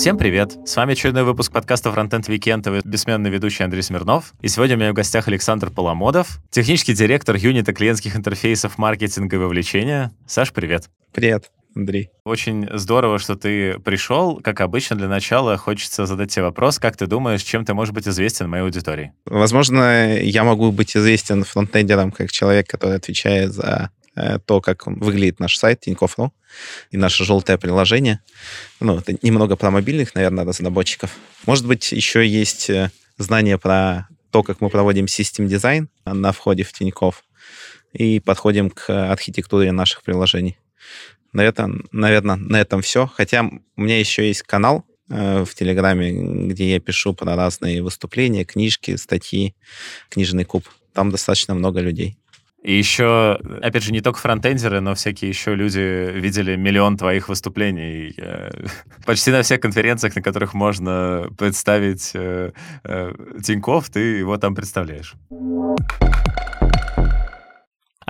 Всем привет! С вами очередной выпуск подкаста Frontend Weekend и бессменный ведущий Андрей Смирнов. И сегодня у меня в гостях Александр Поломодов, технический директор юнита клиентских интерфейсов маркетинга и вовлечения. Саш, привет! Привет! Андрей. Очень здорово, что ты пришел. Как обычно, для начала хочется задать тебе вопрос. Как ты думаешь, чем ты можешь быть известен моей аудитории? Возможно, я могу быть известен фронтендером как человек, который отвечает за Э, то, как выглядит наш сайт Тинькофф.ру и наше желтое приложение. Ну, это немного про мобильных, наверное, разработчиков. Может быть, еще есть э, знания про то, как мы проводим систем дизайн на входе в Тинькофф и подходим к архитектуре наших приложений. На этом, наверное, на этом все. Хотя у меня еще есть канал э, в Телеграме, где я пишу про разные выступления, книжки, статьи, книжный куб. Там достаточно много людей. И еще, опять же, не только фронтендеры, но всякие еще люди видели миллион твоих выступлений. Почти на всех конференциях, на которых можно представить э, э, Тинькофф, ты его там представляешь.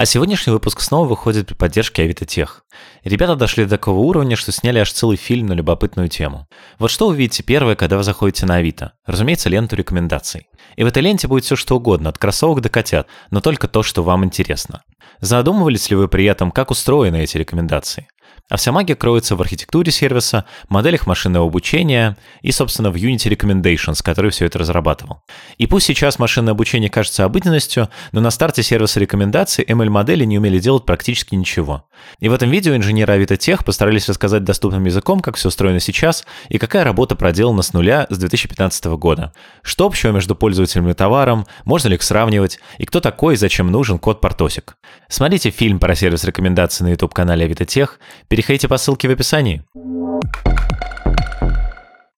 А сегодняшний выпуск снова выходит при поддержке Авито Тех. Ребята дошли до такого уровня, что сняли аж целый фильм на любопытную тему. Вот что вы видите первое, когда вы заходите на Авито? Разумеется, ленту рекомендаций. И в этой ленте будет все что угодно, от кроссовок до котят, но только то, что вам интересно. Задумывались ли вы при этом, как устроены эти рекомендации? А вся магия кроется в архитектуре сервиса, моделях машинного обучения и, собственно, в Unity Recommendations, который все это разрабатывал. И пусть сейчас машинное обучение кажется обыденностью, но на старте сервиса рекомендаций ML-модели не умели делать практически ничего. И в этом видео инженеры Авито постарались рассказать доступным языком, как все устроено сейчас и какая работа проделана с нуля с 2015 года. Что общего между пользователем и товаром, можно ли их сравнивать, и кто такой и зачем нужен код Портосик. Смотрите фильм про сервис рекомендаций на YouTube-канале Авито Тех, Переходите по ссылке в описании.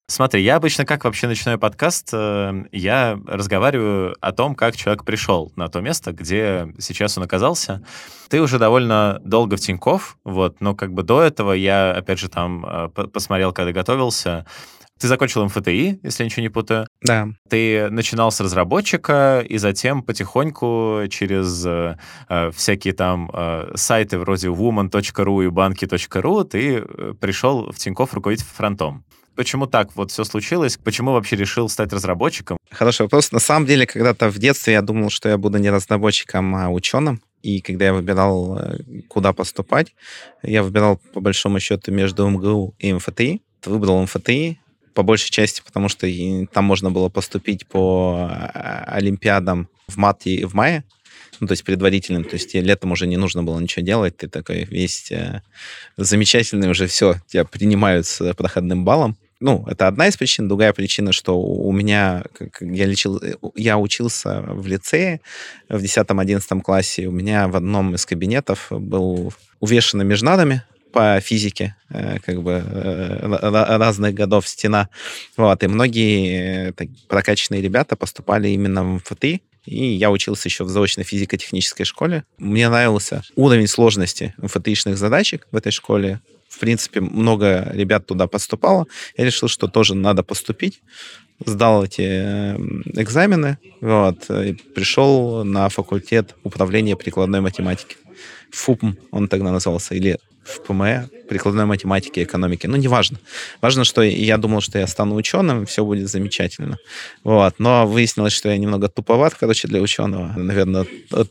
Смотри, я обычно как вообще начинаю подкаст? Э, я разговариваю о том, как человек пришел на то место, где сейчас он оказался. Ты уже довольно долго в Тинькофф, вот, но как бы до этого я, опять же, там э, посмотрел, когда готовился, ты закончил МФТИ, если я ничего не путаю. Да. Ты начинал с разработчика, и затем потихоньку через э, э всякие там э, сайты вроде woman.ru и банки.ру ты э, пришел в Тинькофф руководить фронтом. Почему так вот все случилось? Почему вообще решил стать разработчиком? Хороший вопрос. На самом деле, когда-то в детстве я думал, что я буду не разработчиком, а ученым. И когда я выбирал, э, куда поступать, я выбирал, по большому счету, между МГУ и МФТИ. Выбрал МФТИ, по большей части, потому что там можно было поступить по а, олимпиадам в марте в мае, ну, то есть предварительным, то есть летом уже не нужно было ничего делать, ты такой весь э, замечательный, уже все, тебя принимают с проходным баллом. Ну, это одна из причин. Другая причина, что у меня, как я, лечил, я учился в лицее в 10-11 классе, у меня в одном из кабинетов был увешанный межнадами, по физике, э, как бы э, разных годов стена. Вот, и многие э, прокачанные ребята поступали именно в МФТИ, и я учился еще в заочной физико-технической школе. Мне нравился уровень сложности МФТИшных задачек в этой школе. В принципе, много ребят туда поступало. Я решил, что тоже надо поступить. Сдал эти экзамены, вот, и пришел на факультет управления прикладной математики. ФУПМ он тогда назывался, или в ПМЭ, прикладной математике экономике. Ну, неважно. Важно, что я думал, что я стану ученым, все будет замечательно. Вот. Но выяснилось, что я немного туповат, короче, для ученого. Наверное,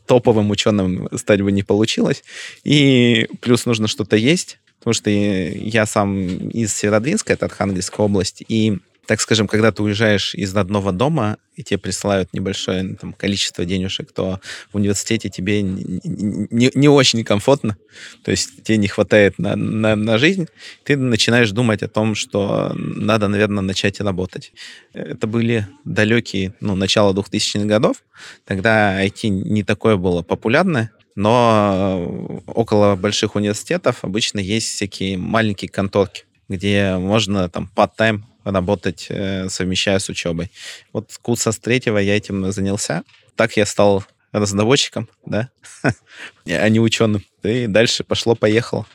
топовым ученым стать бы не получилось. И плюс нужно что-то есть, потому что я сам из Северодвинска, это Архангельская область, и так скажем, когда ты уезжаешь из родного дома, и тебе присылают небольшое там, количество денежек, то в университете тебе не, не, не очень комфортно, то есть тебе не хватает на, на, на жизнь, ты начинаешь думать о том, что надо, наверное, начать работать. Это были далекие, ну, начало 2000-х годов, тогда IT не такое было популярное, но около больших университетов обычно есть всякие маленькие конторки, где можно там part-time работать, э, совмещая с учебой. Вот курса с третьего я этим занялся. Так я стал разработчиком, да, а не ученым. И дальше пошло-поехало.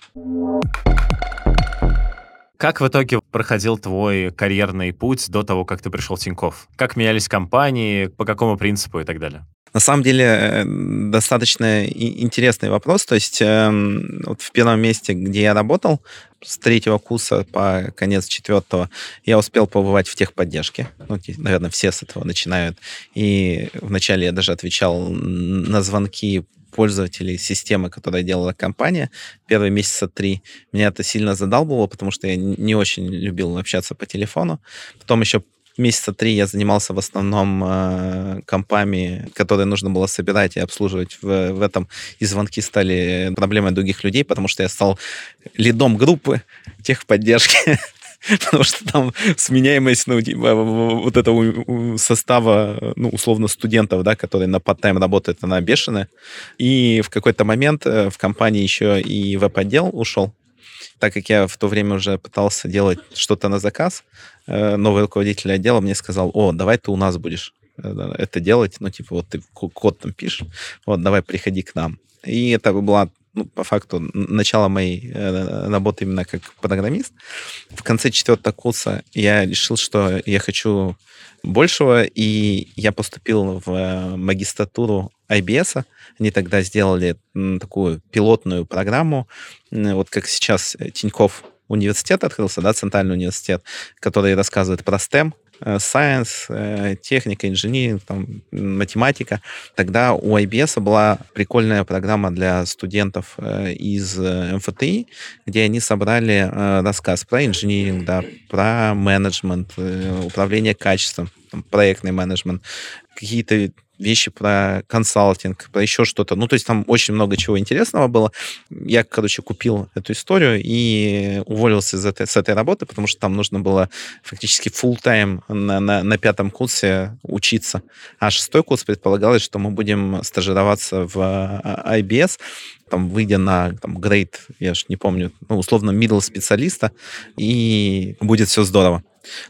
Как в итоге проходил твой карьерный путь до того, как ты пришел в Тинькофф? Как менялись компании, по какому принципу и так далее? На самом деле э, достаточно интересный вопрос. То есть эм, вот в первом месте, где я работал, с третьего курса по конец четвертого, я успел побывать в техподдержке. Ну, наверное, все с этого начинают. И вначале я даже отвечал на звонки пользователей системы, которая делала компания, первые месяца три. Меня это сильно задалбывало, потому что я не очень любил общаться по телефону. Потом еще месяца три я занимался в основном э, компами, которые нужно было собирать и обслуживать. В, в этом и звонки стали проблемой других людей, потому что я стал лидом группы техподдержки. потому что там сменяемость, ну, типа, вот этого состава, ну, условно, студентов, да, которые на part-time работают, она бешеная. И в какой-то момент э, в компании еще и веб-отдел ушел, так как я в то время уже пытался делать что-то на заказ, э, новый руководитель отдела мне сказал, о, давай ты у нас будешь э, это делать, ну, типа, вот ты код там пишешь, вот, давай приходи к нам. И это была ну, по факту, начало моей э, работы именно как программист. В конце четвертого курса я решил, что я хочу большего, и я поступил в э, магистратуру IBS. Они тогда сделали такую пилотную программу, вот как сейчас Тиньков университет открылся, да, Центральный университет, который рассказывает про STEM, science, э, техника, инженеринг, там, математика. Тогда у IBS была прикольная программа для студентов э, из МФТИ, где они собрали рассказ про инженеринг, да, про менеджмент, управление качеством, проектный менеджмент, какие-то вещи про консалтинг, про еще что-то. Ну, то есть там очень много чего интересного было. Я, короче, купил эту историю и уволился из этой, с этой работы, потому что там нужно было фактически full тайм на, на, на пятом курсе учиться. А шестой курс предполагалось, что мы будем стажироваться в а, IBS, там, выйдя на там, грейд, я же не помню, ну, условно, middle специалиста, и будет все здорово.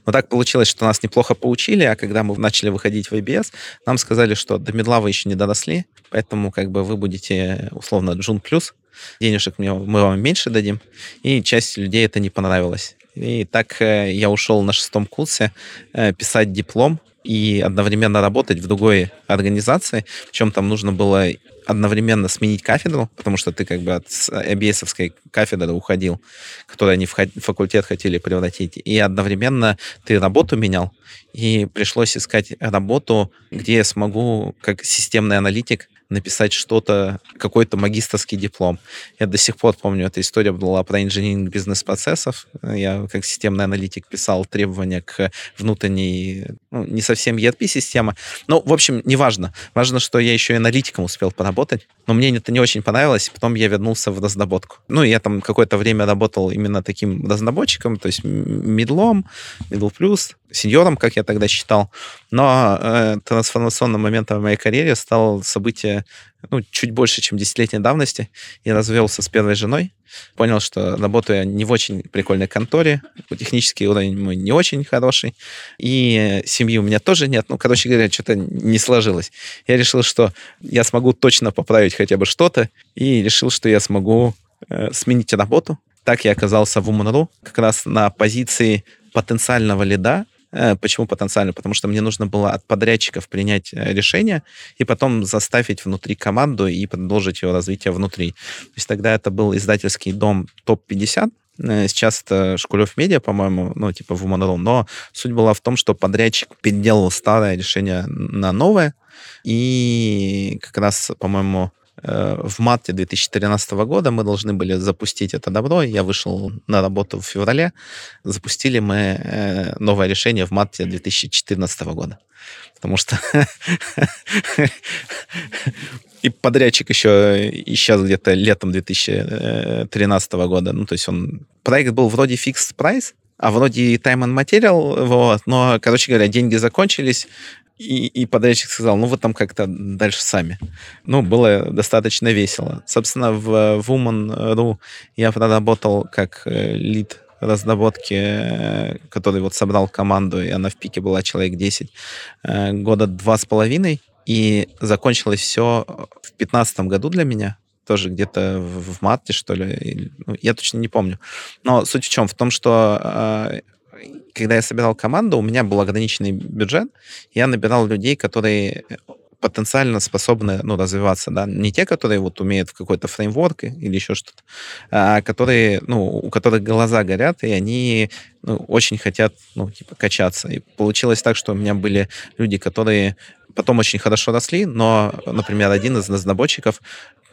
Но так получилось, что нас неплохо поучили, а когда мы начали выходить в IBS, нам сказали, что до медла вы еще не доросли, поэтому как бы вы будете условно джун плюс, денежек мы вам меньше дадим, и часть людей это не понравилось. И так э, я ушел на шестом курсе э, писать диплом и одновременно работать в другой организации, причем там нужно было одновременно сменить кафедру, потому что ты как бы от abs кафедры уходил, которую они в факультет хотели превратить, и одновременно ты работу менял, и пришлось искать работу, где я смогу как системный аналитик написать что-то, какой-то магистрский диплом. Я до сих пор помню, эта история была про инжиниринг бизнес-процессов. Я как системный аналитик писал требования к внутренней, ну, не совсем ERP-система. Ну, в общем, неважно. Важно, что я еще и аналитиком успел поработать. Но мне это не очень понравилось, потом я вернулся в разработку. Ну, я там какое-то время работал именно таким разработчиком, то есть медлом, middle плюс, сеньором, как я тогда считал. Но э, трансформационным моментом в моей карьере стало событие ну, чуть больше, чем десятилетней давности. Я развелся с первой женой, понял, что работаю не в очень прикольной конторе, технический уровень мой не очень хороший, и семьи у меня тоже нет. Ну, короче говоря, что-то не сложилось. Я решил, что я смогу точно поправить хотя бы что-то, и решил, что я смогу э, сменить работу. Так я оказался в Уманру, как раз на позиции потенциального лида, почему потенциально? Потому что мне нужно было от подрядчиков принять э, решение и потом заставить внутри команду и продолжить его развитие внутри. То есть тогда это был издательский дом ТОП-50, э, Сейчас это Шкулев Медиа, по-моему, ну, типа в Монором. Но суть была в том, что подрядчик переделал старое решение на новое. И как раз, по-моему, Э, в марте 2013 года мы должны были запустить это добро. Я вышел на работу в феврале. Запустили мы э, новое решение в марте 2014 года. Потому что и подрядчик еще исчез где-то летом 2013 года. Ну, то есть он... Проект был вроде fixed price, а вроде time and material, вот, но, короче говоря, деньги закончились, и, и подрядчик сказал, ну, вы там как-то дальше сами. Ну, было достаточно весело. Собственно, в Woman.ru я проработал как э, лид разработки, э, который вот собрал команду, и она в пике была человек 10, э, года два с половиной, и закончилось все в 15 году для меня, тоже где-то в марте, что ли, ну, я точно не помню. Но суть в чем? В том, что когда я собирал команду, у меня был ограниченный бюджет, я набирал людей, которые потенциально способны ну, развиваться, да, не те, которые вот умеют в какой-то фреймворк или еще что-то, а которые, ну, у которых глаза горят, и они ну, очень хотят, ну, типа, качаться. И получилось так, что у меня были люди, которые потом очень хорошо росли, но, например, один из разработчиков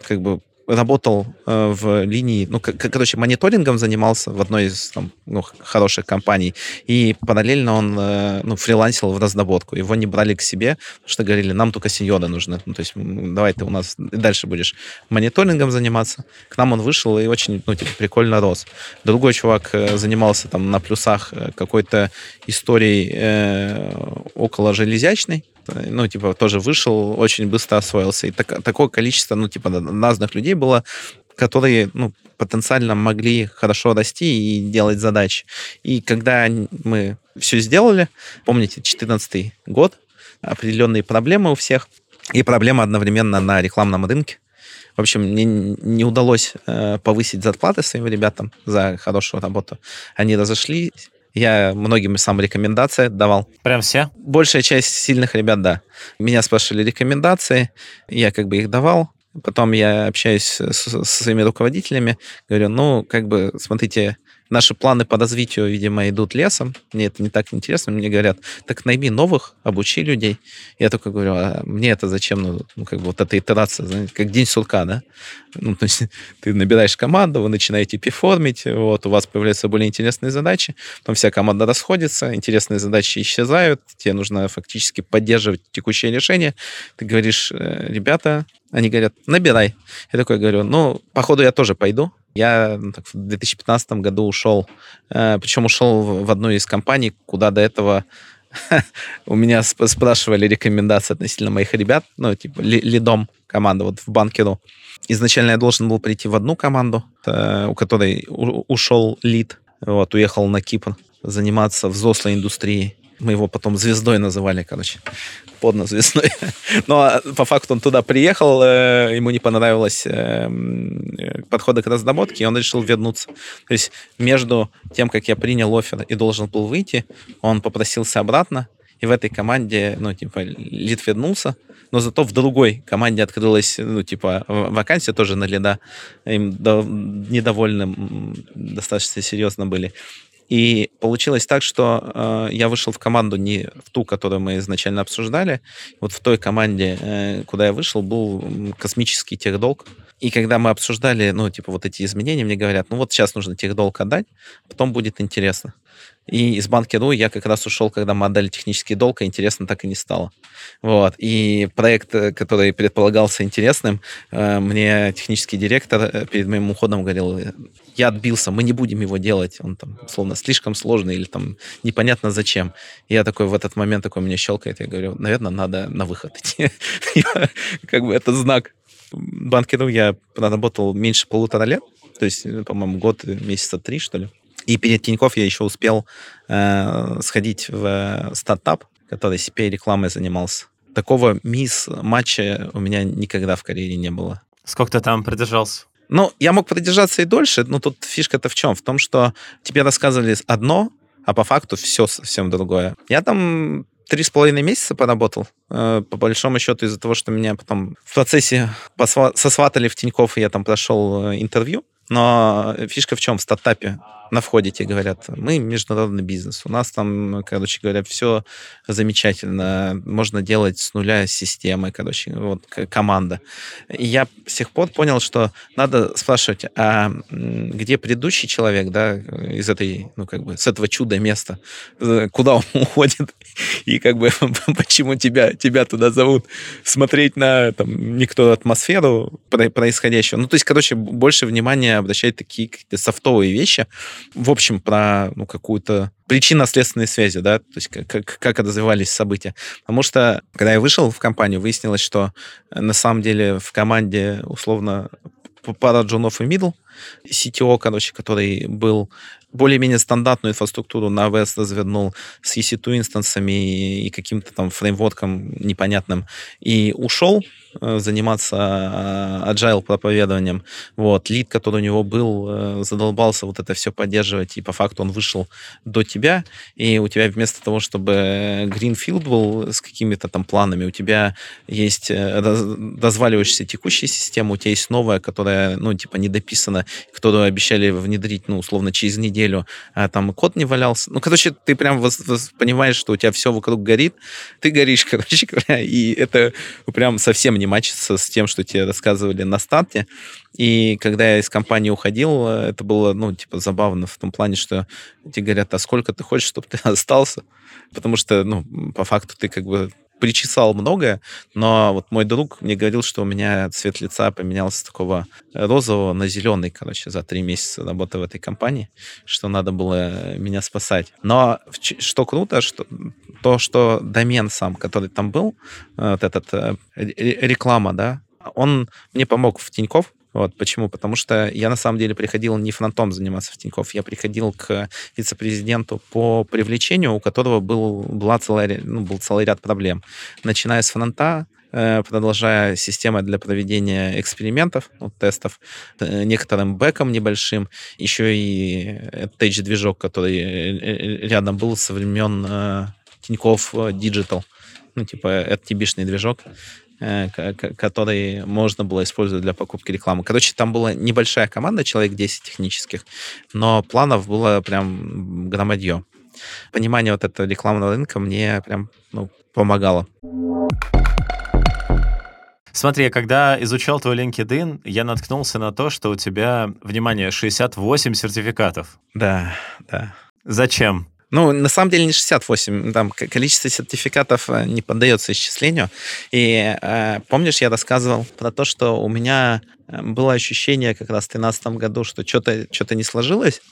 как бы работал э, в линии, ну, короче, мониторингом занимался в одной из там, ну, хороших компаний, и параллельно он э, ну, фрилансил в разработку. Его не брали к себе, потому что говорили, нам только сеньоры нужны. Ну, то есть давай ты у нас дальше будешь мониторингом заниматься. К нам он вышел и очень, ну, типа, прикольно рос. Другой чувак э, занимался там на плюсах какой-то историей э, около железячной, ну, типа, тоже вышел, очень быстро освоился. И так, такое количество, ну, типа, разных людей было, которые, ну, потенциально могли хорошо расти и делать задачи. И когда мы все сделали, помните, 2014 год, определенные проблемы у всех, и проблема одновременно на рекламном рынке. В общем, мне не удалось э, повысить зарплаты своим ребятам за хорошую работу. Они разошлись, я многим сам рекомендации давал. Прям все? Большая часть сильных ребят, да. Меня спрашивали рекомендации, я как бы их давал. Потом я общаюсь со, со своими руководителями, говорю, ну, как бы, смотрите, наши планы по развитию, видимо, идут лесом. Мне это не так интересно. Мне говорят, так найми новых, обучи людей. Я только говорю, а мне это зачем? Ну, ну как бы вот эта итерация, знаете, как день сурка, да? Ну, то есть ты набираешь команду, вы начинаете перформить, вот, у вас появляются более интересные задачи, потом вся команда расходится, интересные задачи исчезают, тебе нужно фактически поддерживать текущее решение. Ты говоришь, «Э, ребята, они говорят, набирай. Я такой говорю, ну, походу я тоже пойду, я ну, так, в 2015 году ушел, э, причем ушел в одну из компаний, куда до этого у меня спрашивали рекомендации относительно моих ребят, ну, типа, лидом команды вот в банкеру. Изначально я должен был прийти в одну команду, э, у которой ушел лид, вот, уехал на Кипр заниматься взрослой индустрией. Мы его потом звездой называли, короче, подно звездой. Но а, по факту он туда приехал, э, ему не понравилось э, подходы к разработке, и он решил вернуться. То есть между тем, как я принял офер и должен был выйти, он попросился обратно, и в этой команде, ну, типа, лид вернулся, но зато в другой команде открылась, ну, типа, вакансия тоже на лида. Им недовольны достаточно серьезно были. И получилось так, что э, я вышел в команду не в ту, которую мы изначально обсуждали. Вот в той команде, э, куда я вышел, был космический техдолг. И когда мы обсуждали, ну, типа, вот эти изменения, мне говорят, ну, вот сейчас нужно техдолг отдать, потом будет интересно. И из банки.ру я как раз ушел, когда мы отдали технический долг, а интересно так и не стало. Вот. И проект, э, который предполагался интересным, э, мне технический директор э, перед моим уходом говорил, я отбился, мы не будем его делать, он там, словно, слишком сложный или там непонятно зачем. И я такой в этот момент такой мне щелкает, я говорю, наверное, надо на выход идти. Как бы это знак. Банкиру я проработал меньше полутора лет, то есть, по-моему, год, месяца три, что ли. И перед Тинькофф я еще успел э, сходить в стартап, который CPA-рекламой занимался. Такого мисс-матча у меня никогда в карьере не было. Сколько ты там продержался? Ну, я мог продержаться и дольше, но тут фишка-то в чем? В том, что тебе рассказывали одно, а по факту все совсем другое. Я там три с половиной месяца поработал. Э, по большому счету из-за того, что меня потом в процессе сосватали в Тинькофф, и я там прошел э, интервью. Но фишка в чем? В стартапе на входе тебе говорят, мы международный бизнес, у нас там, короче говоря, все замечательно, можно делать с нуля системы, короче, вот команда. И я с тех пор понял, что надо спрашивать, а где предыдущий человек, да, из этой, ну, как бы, с этого чуда места, э, куда он уходит, и как бы почему тебя, тебя туда зовут, смотреть на, там, никто атмосферу происходящего. Ну, то есть, короче, больше внимания обращать такие какие-то софтовые вещи, в общем, про ну, какую-то причинно-следственные связи, да, то есть как, как развивались события. Потому что, когда я вышел в компанию, выяснилось, что э, на самом деле в команде условно пара джунов и мидл, CTO, короче, который был более-менее стандартную инфраструктуру на AWS развернул с EC2 инстансами и каким-то там фреймворком непонятным, и ушел, э, заниматься э, agile проповедованием. Вот. Лид, который у него был, э, задолбался вот это все поддерживать, и по факту он вышел до тебя, и у тебя вместо того, чтобы Greenfield был с какими-то там планами, у тебя есть дозваливающаяся текущая система, у тебя есть новая, которая, ну, типа, не дописана, которую обещали внедрить, ну, условно, через неделю, а там код не валялся. Ну, короче, ты прям понимаешь, что у тебя все вокруг горит, ты горишь, короче говоря, и это прям совсем не мачится с тем, что тебе рассказывали на старте. И когда я из компании уходил, это было, ну, типа, забавно в том плане, что тебе говорят, а сколько ты хочешь, чтобы ты остался? Потому что, ну, по факту ты как бы причесал многое, но вот мой друг мне говорил, что у меня цвет лица поменялся с такого розового на зеленый, короче, за три месяца работы в этой компании, что надо было меня спасать. Но что круто, что то, что домен сам, который там был, э, вот этот э, реклама, да, он мне помог в Тиньков, вот почему? Потому что я на самом деле приходил не фронтом заниматься в Тинькофф, я приходил к вице-президенту по привлечению, у которого был, была целая, ну, был целый ряд проблем. Начиная с фронта, э, продолжая системой для проведения экспериментов, ну, тестов, э, некоторым бэком небольшим, еще и Tage-движок, который э, рядом был со времен Тинькофф Digital, ну, типа FTB-шный движок. Э, который можно было использовать для покупки рекламы. Короче, там была небольшая команда, человек 10 технических, но планов было прям громадье. Понимание вот этого рекламного рынка мне прям ну, помогало. Смотри, когда изучал твой LinkedIn, я наткнулся на то, что у тебя, внимание, 68 сертификатов. Да, да. Зачем? Ну, на самом деле не 68, там количество сертификатов э, не поддается исчислению. И э, помнишь, я рассказывал про то, что у меня э, было ощущение как раз в 2013 году, что что-то что не сложилось,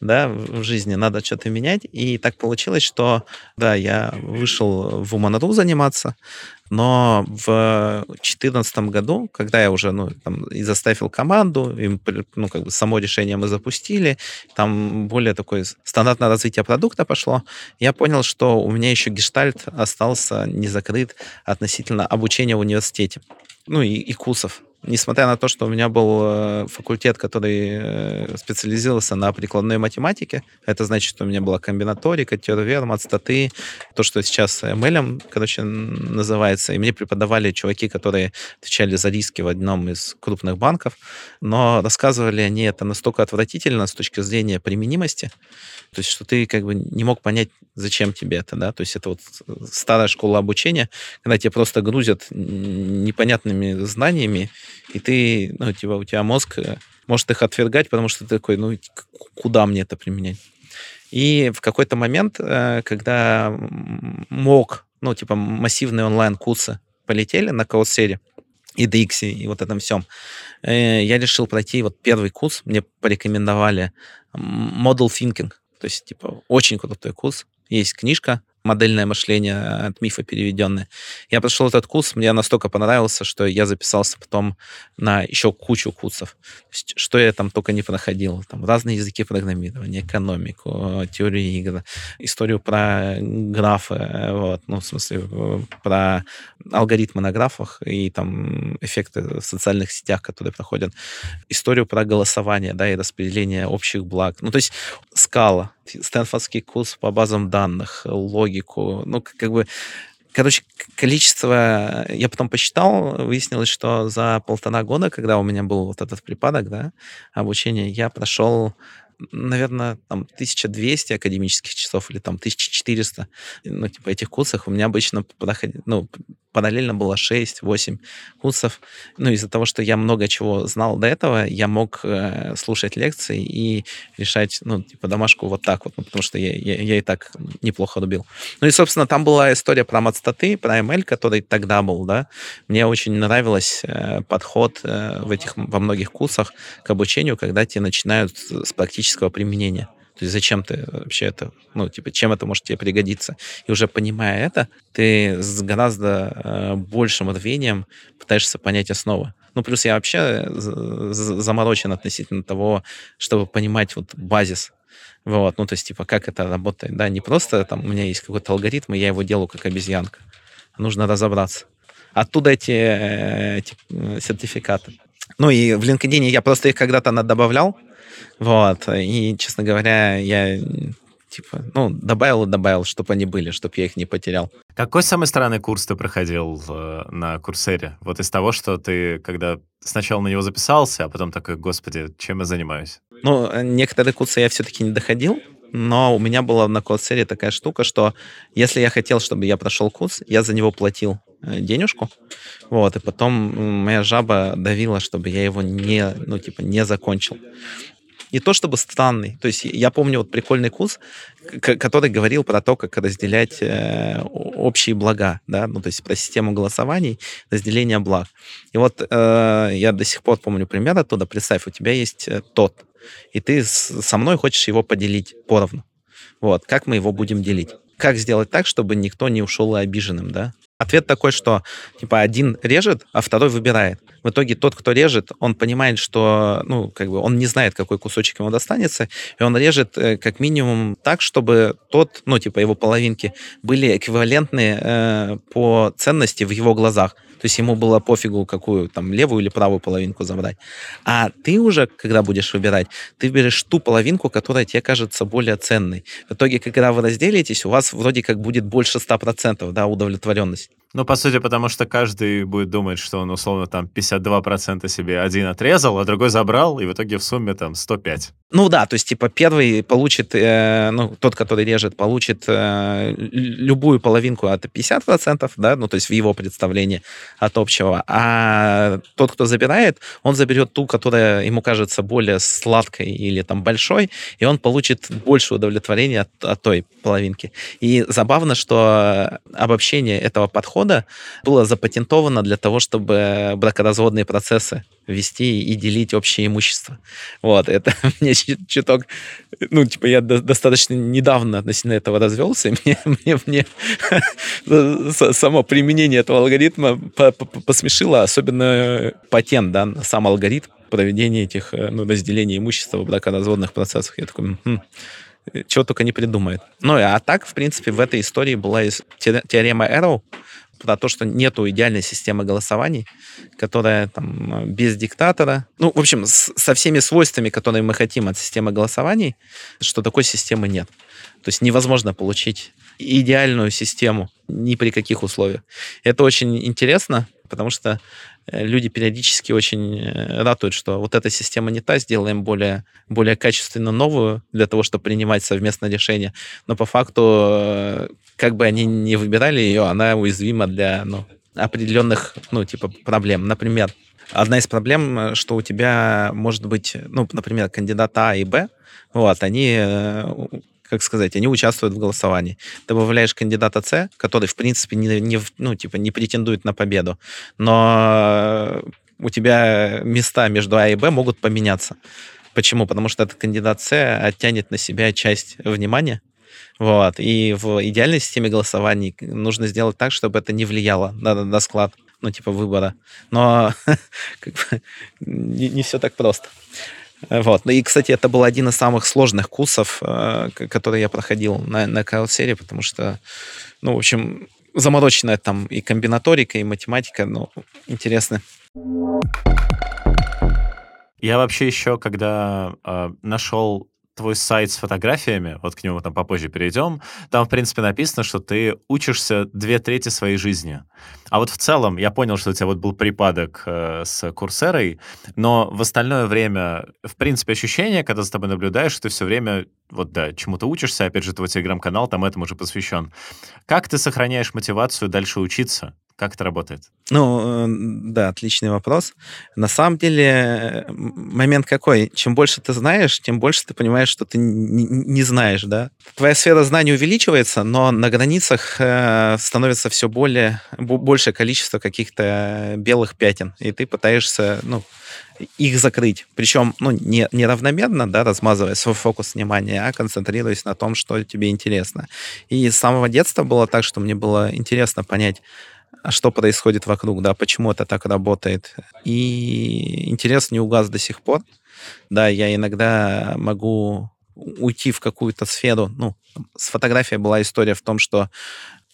да, в жизни, надо что-то менять. И так получилось, что, да, я вышел в Уманару заниматься, но в 2014 году, когда я уже, ну, там, и заставил команду, и, ну, как бы само решение мы запустили, там более такое стандартное развитие продукта пошло, я понял, что у меня еще гештальт остался не закрыт относительно обучения в университете, ну, и, и курсов несмотря на то, что у меня был э, факультет, который э, специализировался на прикладной математике, это значит, что у меня была комбинаторика, теория, матстаты, то, что сейчас ML, короче, называется, и мне преподавали чуваки, которые отвечали за риски в одном из крупных банков, но рассказывали они это настолько отвратительно с точки зрения применимости, то есть, что ты как бы не мог понять, зачем тебе это, да, то есть это вот старая школа обучения, когда тебе просто грузят непонятными знаниями, и ты, ну, типа, у тебя мозг э, может их отвергать, потому что ты такой, ну, куда мне это применять? И в какой-то момент, э, когда мог, ну, типа, массивные онлайн-курсы полетели на Каусере, и DX, и вот этом всем, э, я решил пройти вот первый курс, мне порекомендовали Model Thinking, то есть, типа, очень крутой курс. Есть книжка модельное мышление от мифа переведенное. Я прошел этот курс, мне настолько понравился, что я записался потом на еще кучу курсов. что я там только не проходил. Там разные языки программирования, экономику, теорию игр, историю про графы, вот, ну, в смысле, про алгоритмы на графах и там эффекты в социальных сетях, которые проходят, историю про голосование, да, и распределение общих благ. Ну, то есть скала, Стэнфордский курс по базам данных, логику, ну, как бы Короче, количество... Я потом посчитал, выяснилось, что за полтора года, когда у меня был вот этот припадок, да, обучения, я прошел наверное, там 1200 академических часов или там 1400, ну, типа этих курсах у меня обычно проходит, ну, параллельно было 6-8 курсов. Ну, из-за того, что я много чего знал до этого, я мог э, слушать лекции и решать, ну, типа, домашку вот так вот, ну, потому что я, я, я и так неплохо рубил. Ну и, собственно, там была история про матстаты, про ML, который тогда был, да. Мне очень нравилось э, подход э, в этих, во многих курсах к обучению, когда тебе начинают с практического применения. То есть зачем ты вообще это, ну, типа, чем это может тебе пригодиться? И уже понимая это, ты с гораздо э, большим рвением пытаешься понять основы. Ну, плюс я вообще заморочен относительно того, чтобы понимать вот базис. Вот, ну, то есть, типа, как это работает, да, не просто там у меня есть какой-то алгоритм, и я его делаю как обезьянка. Нужно разобраться. оттуда эти, эти сертификаты. Ну и в LinkedIn я просто их когда-то добавлял, вот, и, честно говоря, я типа, ну, добавил и добавил, чтобы они были, чтобы я их не потерял. Какой самый странный курс ты проходил э, на Курсере? Вот из того, что ты, когда сначала на него записался, а потом такой, господи, чем я занимаюсь? Ну, некоторые курсы я все-таки не доходил, но у меня была на Курсере такая штука, что если я хотел, чтобы я прошел курс, я за него платил э, денежку, вот, и потом моя жаба давила, чтобы я его не, ну, типа, не закончил не то чтобы странный. То есть я помню вот прикольный курс, который говорил про то, как разделять э, общие блага, да, ну, то есть про систему голосований, разделение благ. И вот э, я до сих пор помню пример оттуда. Представь, у тебя есть э, тот, и ты со мной хочешь его поделить поровну. Вот, как мы его будем делить? Как сделать так, чтобы никто не ушел обиженным, да? Ответ такой, что типа один режет, а второй выбирает. В итоге тот, кто режет, он понимает, что, ну, как бы он не знает, какой кусочек ему достанется, и он режет э, как минимум так, чтобы тот, ну, типа его половинки были эквивалентны э, по ценности в его глазах. То есть ему было пофигу, какую там левую или правую половинку забрать. А ты уже, когда будешь выбирать, ты берешь ту половинку, которая тебе кажется более ценной. В итоге, когда вы разделитесь, у вас вроде как будет больше 100% да, удовлетворенность. Ну, по сути, потому что каждый будет думать, что он, условно, там 52% себе один отрезал, а другой забрал, и в итоге в сумме там 105. Ну да, то есть, типа, первый получит, э, ну, тот, который режет, получит э, любую половинку от 50%, да, ну, то есть в его представлении от общего, а тот, кто забирает, он заберет ту, которая ему кажется более сладкой или там большой, и он получит больше удовлетворения от, от той половинки. И забавно, что обобщение этого подхода было запатентовано для того, чтобы бракоразводные процессы вести и делить общее имущество. Вот, это мне чуток, ну, типа, я достаточно недавно относительно этого развелся, и мне, мне, мне само применение этого алгоритма посмешило, особенно патент, да, сам алгоритм проведения этих, э, ну, разделения имущества в бракоразводных процессах. Я такой, хм, чего только не придумает. Ну, а так, в принципе, в этой истории была теорема Arrow, про то, что нету идеальной системы голосований, которая там без диктатора, ну, в общем, с, со всеми свойствами, которые мы хотим от системы голосований, что такой системы нет. То есть невозможно получить идеальную систему ни при каких условиях. Это очень интересно, потому что Э, люди периодически очень э, ратуют, что вот эта система не та, сделаем более, более качественно новую для того, чтобы принимать совместное решение. Но по факту, э, как бы они не выбирали ее, она уязвима для ну, определенных, ну, типа, проблем. Например, одна из проблем, что у тебя может быть, ну, например, кандидата А и Б, вот, они как сказать, они участвуют в голосовании. Добавляешь кандидата С, который, в принципе, не, не, ну, типа, не претендует на победу, но у тебя места между А и Б могут поменяться. Почему? Потому что этот кандидат С оттянет на себя часть внимания, вот. И в идеальной системе голосований нужно сделать так, чтобы это не влияло на, на склад, ну, типа, выбора. Но как бы, не, не все так просто. Вот. Ну и, кстати, это был один из самых сложных курсов, э, который я проходил на, на KL-серии, потому что, ну, в общем, замороченная там и комбинаторика, и математика, ну, интересно. Я вообще еще, когда э, нашел твой сайт с фотографиями, вот к нему там попозже перейдем, там, в принципе, написано, что ты учишься две трети своей жизни. А вот в целом я понял, что у тебя вот был припадок э, с курсерой, но в остальное время, в принципе, ощущение, когда за тобой наблюдаешь, что ты все время вот да, чему-то учишься, опять же, твой телеграм-канал там этому же посвящен. Как ты сохраняешь мотивацию дальше учиться? Как это работает? Ну, э, да, отличный вопрос. На самом деле, момент какой? Чем больше ты знаешь, тем больше ты понимаешь, что ты не знаешь, да? Твоя сфера знаний увеличивается, но на границах э, становится все более, большее количество каких-то белых пятен, и ты пытаешься, ну, их закрыть. Причем, ну, не, не равномерно, да, размазывая свой фокус внимания, а концентрируясь на том, что тебе интересно. И с самого детства было так, что мне было интересно понять, что происходит вокруг, да, почему это так работает. И интерес не угас до сих пор. Да, я иногда могу уйти в какую-то сферу. Ну, с фотографией была история в том, что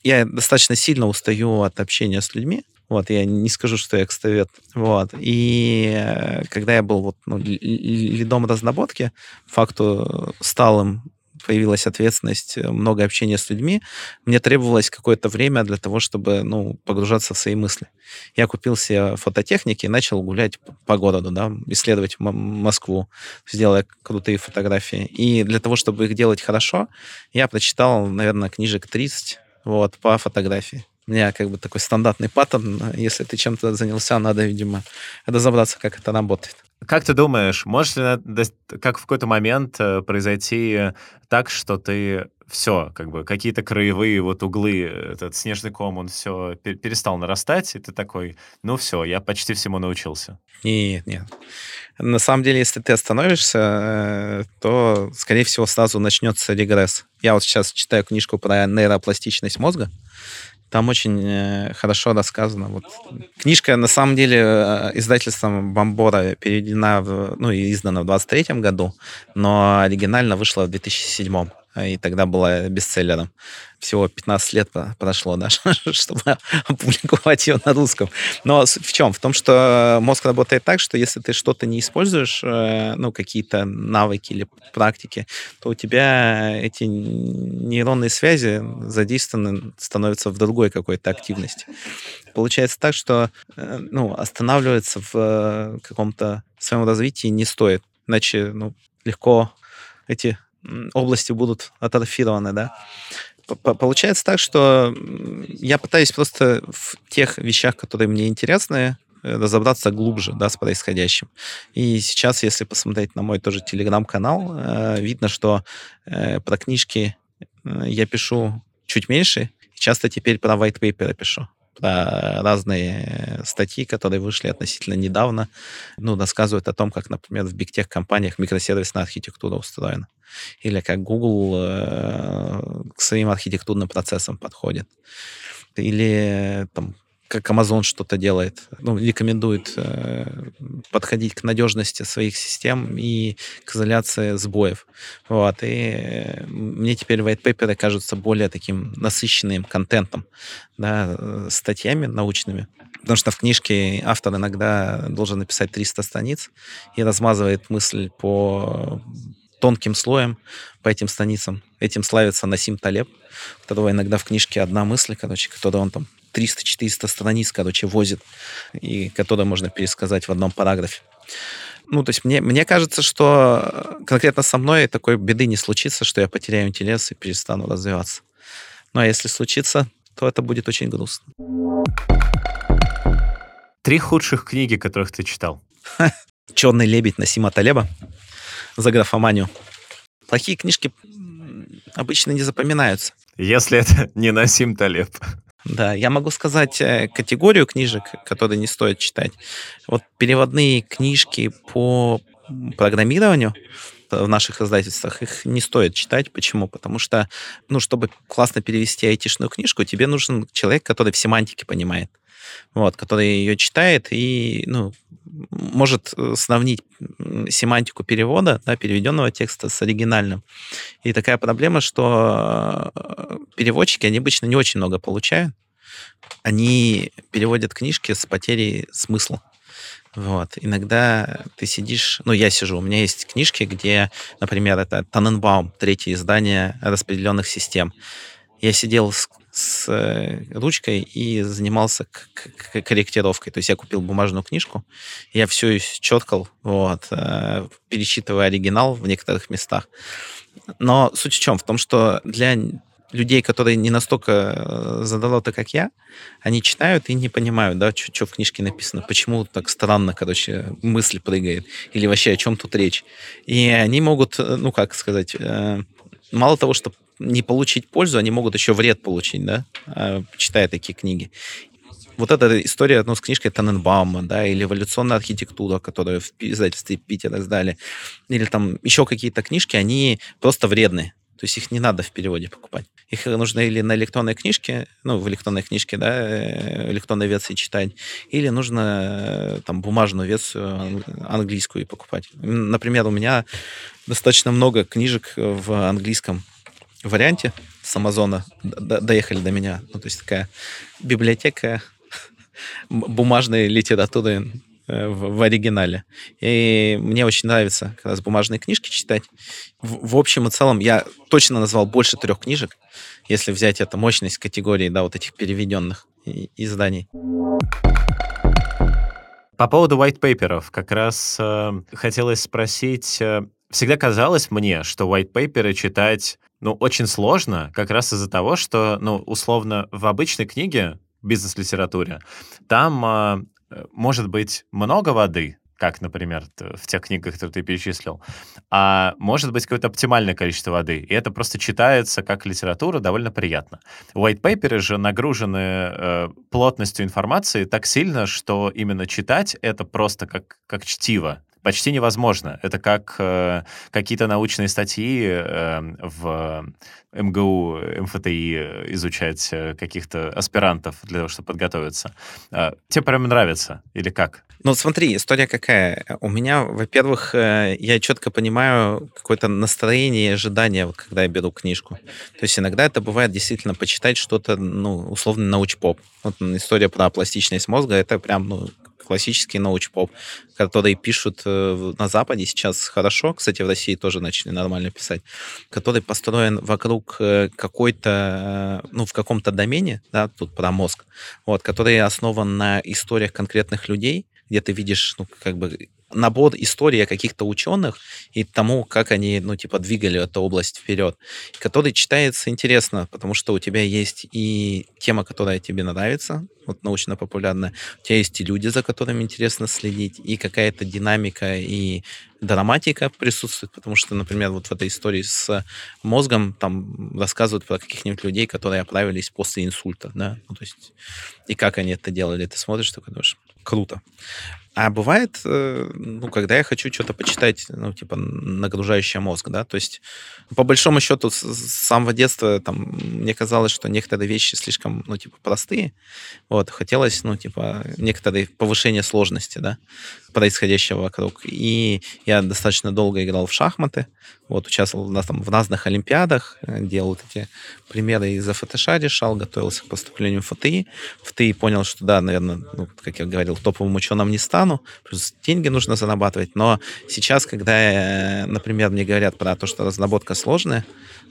я достаточно сильно устаю от общения с людьми. Вот, я не скажу, что я экстраверт. Вот. И э, когда я был вот, ну, лидом разработки, факту сталым появилась ответственность, э, много общения с людьми, мне требовалось какое-то время для того, чтобы ну, погружаться в свои мысли. Я купил себе фототехники и начал гулять по городу, да, исследовать Москву, сделая крутые фотографии. И для того, чтобы их делать хорошо, я прочитал, наверное, книжек 30 вот, по фотографии. У меня как бы такой стандартный паттерн. Если ты чем-то занялся, надо, видимо, разобраться, как это работает. Как ты думаешь, может ли как в какой-то момент э, произойти так, что ты все, как бы какие-то краевые вот углы, этот снежный ком, он все перестал нарастать, и ты такой, ну все, я почти всему научился. Нет, нет. На самом деле, если ты остановишься, э, то, скорее всего, сразу начнется регресс. Я вот сейчас читаю книжку про нейропластичность мозга, там очень э, хорошо рассказано. Вот. Книжка, на самом деле, э, издательством Бомбора переведена, в, ну, и издана в 23 году, но оригинально вышла в 2007 и тогда была бестселлером. Всего 15 лет прошло, да, чтобы опубликовать ее на русском. Но в чем? В том, что мозг работает так, что если ты что-то не используешь, э, ну, какие-то навыки или практики, то у тебя эти нейронные связи задействованы, становятся в другой какой-то активности. Получается так, что э, ну, останавливаться в э, каком-то своем развитии не стоит. Иначе ну, легко эти области будут атрофированы, да. Получается так, что я пытаюсь просто в тех вещах, которые мне интересны, э, разобраться глубже да, с происходящим. И сейчас, если посмотреть на мой тоже телеграм-канал, э, видно, что э, про книжки я пишу чуть меньше, часто теперь про white paper пишу про разные статьи, которые вышли относительно недавно, ну, рассказывают о том, как, например, в бигтех-компаниях микросервисная архитектура устроена. Или как Google э, к своим архитектурным процессам подходит. Или там как Amazon что-то делает, ну, рекомендует э, подходить к надежности своих систем и к изоляции сбоев. Вот. И мне теперь white paper кажутся более таким насыщенным контентом, да, э, статьями научными. Потому что в книжке автор иногда должен написать 300 страниц и размазывает мысль по тонким слоем по этим страницам. Этим славится Насим Талеб, у которого иногда в книжке одна мысль, короче, которую он там 300-400 страниц, короче, возит, и которые можно пересказать в одном параграфе. Ну, то есть мне, мне кажется, что конкретно со мной такой беды не случится, что я потеряю интерес и перестану развиваться. Ну, а если случится, то это будет очень грустно. Три худших книги, которых ты читал. «Черный лебедь» Насима Талеба за графоманию. Плохие книжки обычно не запоминаются. Если это не Насим Талеб. Да, я могу сказать э, категорию книжек, которые не стоит читать. Вот переводные книжки по программированию в наших издательствах их не стоит читать. Почему? Потому что, ну, чтобы классно перевести айтишную книжку, тебе нужен человек, который в семантике понимает вот, который ее читает и ну, может э, сравнить семантику перевода, да, переведенного текста с оригинальным. И такая проблема, что э, переводчики, они обычно не очень много получают. Они переводят книжки с потерей смысла. Вот. Иногда ты сидишь, ну, я сижу, у меня есть книжки, где, например, это Таненбаум, третье издание распределенных систем. Я сидел с с э, ручкой и занимался корректировкой. То есть я купил бумажную книжку, я все четкал, вот, э, пересчитывая оригинал в некоторых местах. Но суть в чем? В том, что для людей, которые не настолько э, задолоты, как я, они читают и не понимают, да, что в книжке написано, почему так странно, короче, мысль прыгает, или вообще о чем тут речь. И они могут, ну, как сказать, мало того, что не получить пользу, они могут еще вред получить, да, а, читая такие книги. Вот эта история ну, с книжкой Таненбаума, да, или «Эволюционная архитектура», которую в издательстве Питера издали, или там еще какие-то книжки, они просто вредные. То есть их не надо в переводе покупать. Их нужно или на электронной книжке, ну, в электронной книжке, да, э, электронной версии читать, или нужно э, там бумажную версию английскую покупать. Например, у меня достаточно много книжек в английском варианте с Амазона доехали до меня. Ну, то есть такая библиотека бумажной литературы э, в, в оригинале. И мне очень нравится как раз бумажные книжки читать. В, в общем и целом я точно назвал больше трех книжек, если взять эту мощность категории, да, вот этих переведенных изданий. По поводу white paper'ов как раз э, хотелось спросить, э, всегда казалось мне, что white paper'ы читать, ну, очень сложно, как раз из-за того, что, ну, условно, в обычной книге, бизнес-литературе, там э, может быть много воды, как, например, в тех книгах, которые ты перечислил, а может быть какое-то оптимальное количество воды. И это просто читается как литература довольно приятно. White paper же нагружены э, плотностью информации так сильно, что именно читать это просто как, как чтиво почти невозможно. Это как э, какие-то научные статьи э, в МГУ, МФТИ изучать э, каких-то аспирантов для того, чтобы подготовиться. Э, тебе прям нравится или как? Ну, смотри, история какая. У меня, во-первых, э, я четко понимаю какое-то настроение и ожидание, вот, когда я беру книжку. То есть иногда это бывает действительно почитать что-то, ну, условно, научпоп. Вот история про пластичность мозга, это прям, ну, классический научпоп, которые пишут э, на Западе сейчас хорошо, кстати, в России тоже начали нормально писать, который построен вокруг э, какой-то, э, ну, в каком-то домене, да, тут про мозг, вот, который основан на историях конкретных людей, где ты видишь, ну, как бы набор истории каких-то ученых и тому, как они, ну, типа, двигали эту область вперед, который читается интересно, потому что у тебя есть и тема, которая тебе нравится, вот научно-популярная, у тебя есть и люди, за которыми интересно следить, и какая-то динамика и драматика присутствует, потому что, например, вот в этой истории с мозгом там рассказывают про каких-нибудь людей, которые оправились после инсульта, да, ну, то есть, и как они это делали, ты смотришь, такой думаешь, круто. А бывает, э, ну, когда я хочу что-то почитать, ну, типа, нагружающее мозг, да, то есть, по большому счету, с самого детства, там, мне казалось, что некоторые вещи слишком, ну, типа, простые, вот, хотелось, ну, типа, некоторые повышение сложности, да, происходящего вокруг. И я достаточно долго играл в шахматы, вот, участвовал на, там, в разных олимпиадах, делал эти примеры из ФТШ решал, готовился к поступлению в ФТИ. В ФТИ понял, что да, наверное, ну, как я говорил, топовым ученым не стану, плюс деньги нужно зарабатывать. Но сейчас, когда, например, мне говорят про то, что разработка сложная,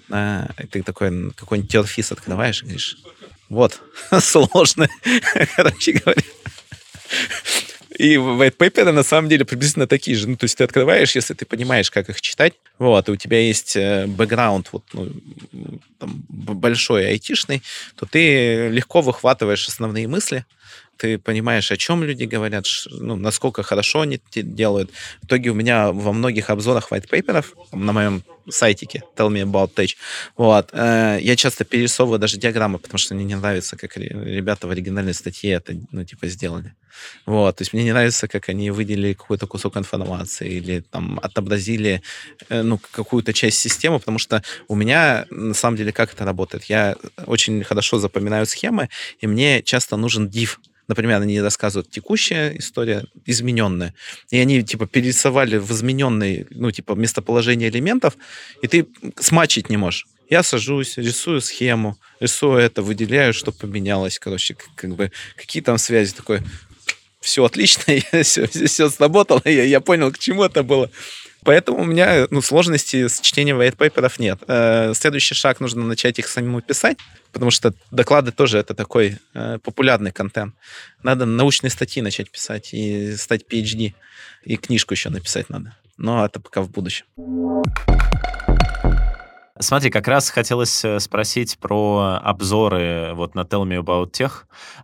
э, ты такой какой-нибудь терфис открываешь и говоришь, вот, сложно, короче говоря. И white paper на самом деле приблизительно такие же. Ну, то есть ты открываешь, если ты понимаешь, как их читать, вот, и у тебя есть э, бэкграунд вот, ну, там, большой айтишный, то ты легко выхватываешь основные мысли, ты понимаешь, о чем люди говорят, ну, насколько хорошо они делают. В итоге у меня во многих обзорах white paper на моем сайтике Tell Me About Tech, вот, э, я часто перерисовываю даже диаграммы, потому что мне не нравится, как ребята в оригинальной статье это, ну, типа, сделали. Вот, то есть мне не нравится, как они выделили какой-то кусок информации или там отобразили, э, ну, какую-то часть системы, потому что у меня, на самом деле, как это работает? Я очень хорошо запоминаю схемы, и мне часто нужен div, Например, они рассказывают текущая история, измененная. И они, типа, перерисовали в измененной, ну, типа, местоположение элементов, и ты смачить не можешь. Я сажусь, рисую схему, рисую это, выделяю, что поменялось, короче, как, бы, какие там связи, такой, все отлично, все, все сработало, я, я понял, к чему это было. Поэтому у меня ну, сложности с чтением white paper нет. Э, следующий шаг, нужно начать их самому писать, потому что доклады тоже это такой э, популярный контент. Надо научные статьи начать писать и стать PhD. И книжку еще написать надо. Но это пока в будущем. Смотри, как раз хотелось э, спросить про обзоры вот на Tell Me About Tech.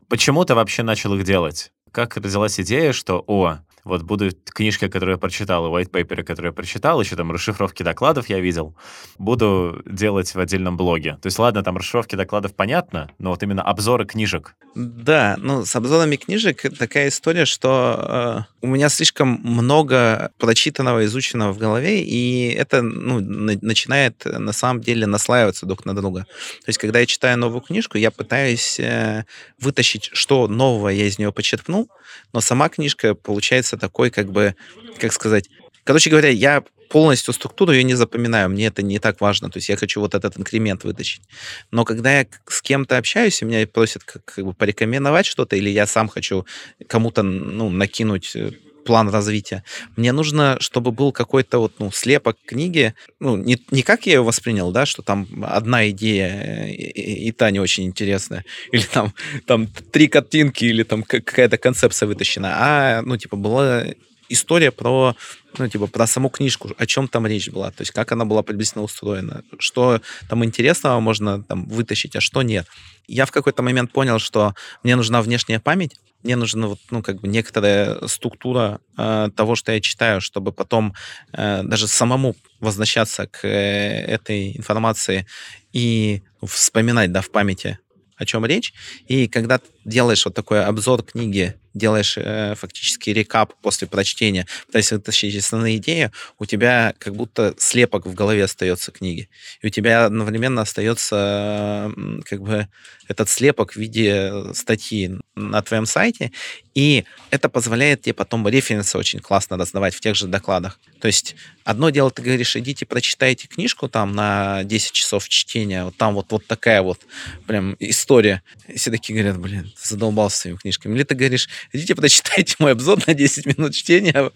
Почему ты вообще начал их делать? Как родилась идея, что, о, вот будут книжки, которые я прочитал, и white paper, которые я прочитал, еще там расшифровки докладов я видел, буду делать в отдельном блоге. То есть, ладно, там расшифровки докладов понятно, но вот именно обзоры книжек. Да, ну, с обзорами книжек такая история, что э, у меня слишком много прочитанного, изученного в голове, и это, ну, на- начинает на самом деле наслаиваться друг на друга. То есть, когда я читаю новую книжку, я пытаюсь э, вытащить, что нового я из нее почерпнул, но сама книжка получается такой, как бы, как сказать, Короче говоря, я полностью структуру я не запоминаю, мне это не так важно, то есть я хочу вот этот инкремент вытащить. Но когда я с кем-то общаюсь, и меня просят как, как бы порекомендовать что-то, или я сам хочу кому-то ну, накинуть э, план развития. Мне нужно, чтобы был какой-то вот, ну, слепок книги, ну, не, не как я ее воспринял, да, что там одна идея и, и, та не очень интересная, или там, там три картинки, или там какая-то концепция вытащена, а, ну, типа, была история про, ну, типа, про саму книжку, о чем там речь была, то есть как она была приблизительно устроена, что там интересного можно там вытащить, а что нет. Я в какой-то момент понял, что мне нужна внешняя память, мне нужна вот, ну, как бы некоторая структура э, того, что я читаю, чтобы потом э, даже самому возвращаться к э, этой информации и вспоминать, да, в памяти, о чем речь. И когда делаешь вот такой обзор книги делаешь э, фактически рекап после прочтения, пытаешься вытащить основные идеи, у тебя как будто слепок в голове остается книги. И у тебя одновременно остается э, как бы этот слепок в виде статьи на твоем сайте, и это позволяет тебе потом референсы очень классно раздавать в тех же докладах. То есть одно дело, ты говоришь, идите прочитайте книжку там на 10 часов чтения, вот там вот, вот такая вот прям история. И все такие говорят, блин, задолбался своими книжками. Или ты говоришь, идите прочитайте мой обзор на 10 минут чтения,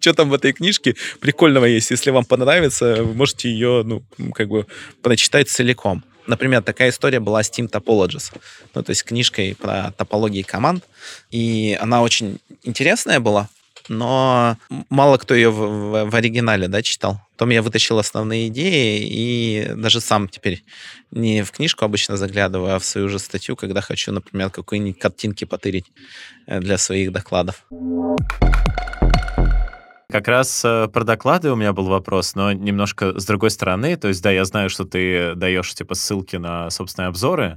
что там в этой книжке прикольного есть. Если вам понравится, вы можете ее, ну, как бы прочитать целиком. Например, такая история была с Team Topologies, ну, то есть книжкой про топологии команд. И она очень интересная была, но мало кто ее в, в, в оригинале да, читал. Потом я вытащил основные идеи и даже сам теперь не в книжку обычно заглядываю, а в свою же статью, когда хочу, например, какие-нибудь картинки потырить э, для своих докладов. Как раз э, про доклады у меня был вопрос, но немножко с другой стороны. То есть, да, я знаю, что ты даешь типа ссылки на собственные обзоры,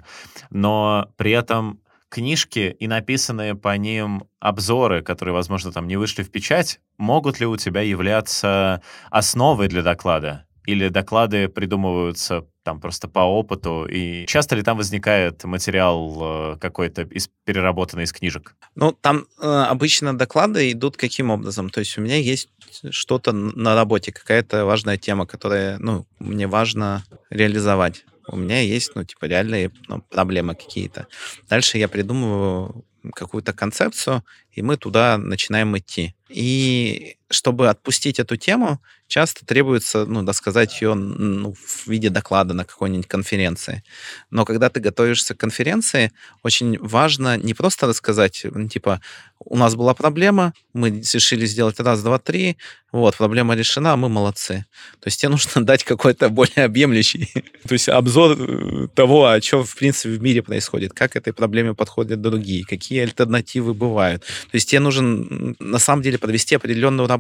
но при этом книжки и написанные по ним обзоры, которые, возможно, там не вышли в печать, могут ли у тебя являться основой для доклада? Или доклады придумываются там просто по опыту? И часто ли там возникает материал э, какой-то из, переработанный из книжек? Ну, там э, обычно доклады идут каким образом? То есть у меня есть что-то на работе, какая-то важная тема, которая, ну, мне важно реализовать у меня есть, ну, типа, реальные ну, проблемы какие-то. Дальше я придумываю какую-то концепцию, и мы туда начинаем идти. И чтобы отпустить эту тему, часто требуется, ну, досказать ее ну, в виде доклада на какой-нибудь конференции. Но когда ты готовишься к конференции, очень важно не просто рассказать, типа, у нас была проблема, мы решили сделать раз, два, три, вот, проблема решена, мы молодцы. То есть тебе нужно дать какой-то более объемлющий, то есть обзор э, того, о чем, в принципе, в мире происходит, как этой проблеме подходят другие, какие альтернативы бывают. То есть тебе нужен, на самом деле, подвести определенную работу.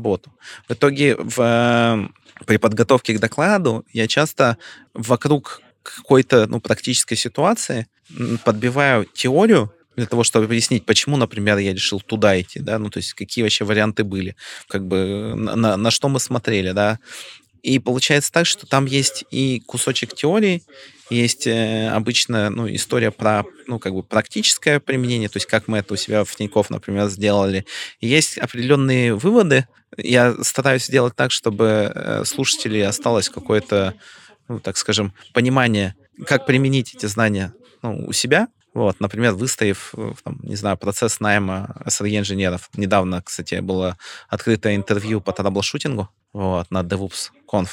В итоге в, э, при подготовке к докладу я часто вокруг какой-то ну, практической ситуации подбиваю теорию, для того, чтобы объяснить, почему, например, я решил туда идти, да, ну, то есть какие вообще варианты были, как бы на, на, на что мы смотрели, да. И получается так, что там есть и кусочек теории, есть э, обычно ну, история про ну, как бы практическое применение, то есть как мы это у себя в Тинькофф, например, сделали. Есть определенные выводы. Я стараюсь сделать так, чтобы э, слушателей осталось какое-то, ну, так скажем, понимание, как применить эти знания ну, у себя, вот, например, выставив, э, там, не знаю, процесс найма SRE-инженеров. Недавно, кстати, было открытое интервью по траблшутингу вот, на DevOps Conf.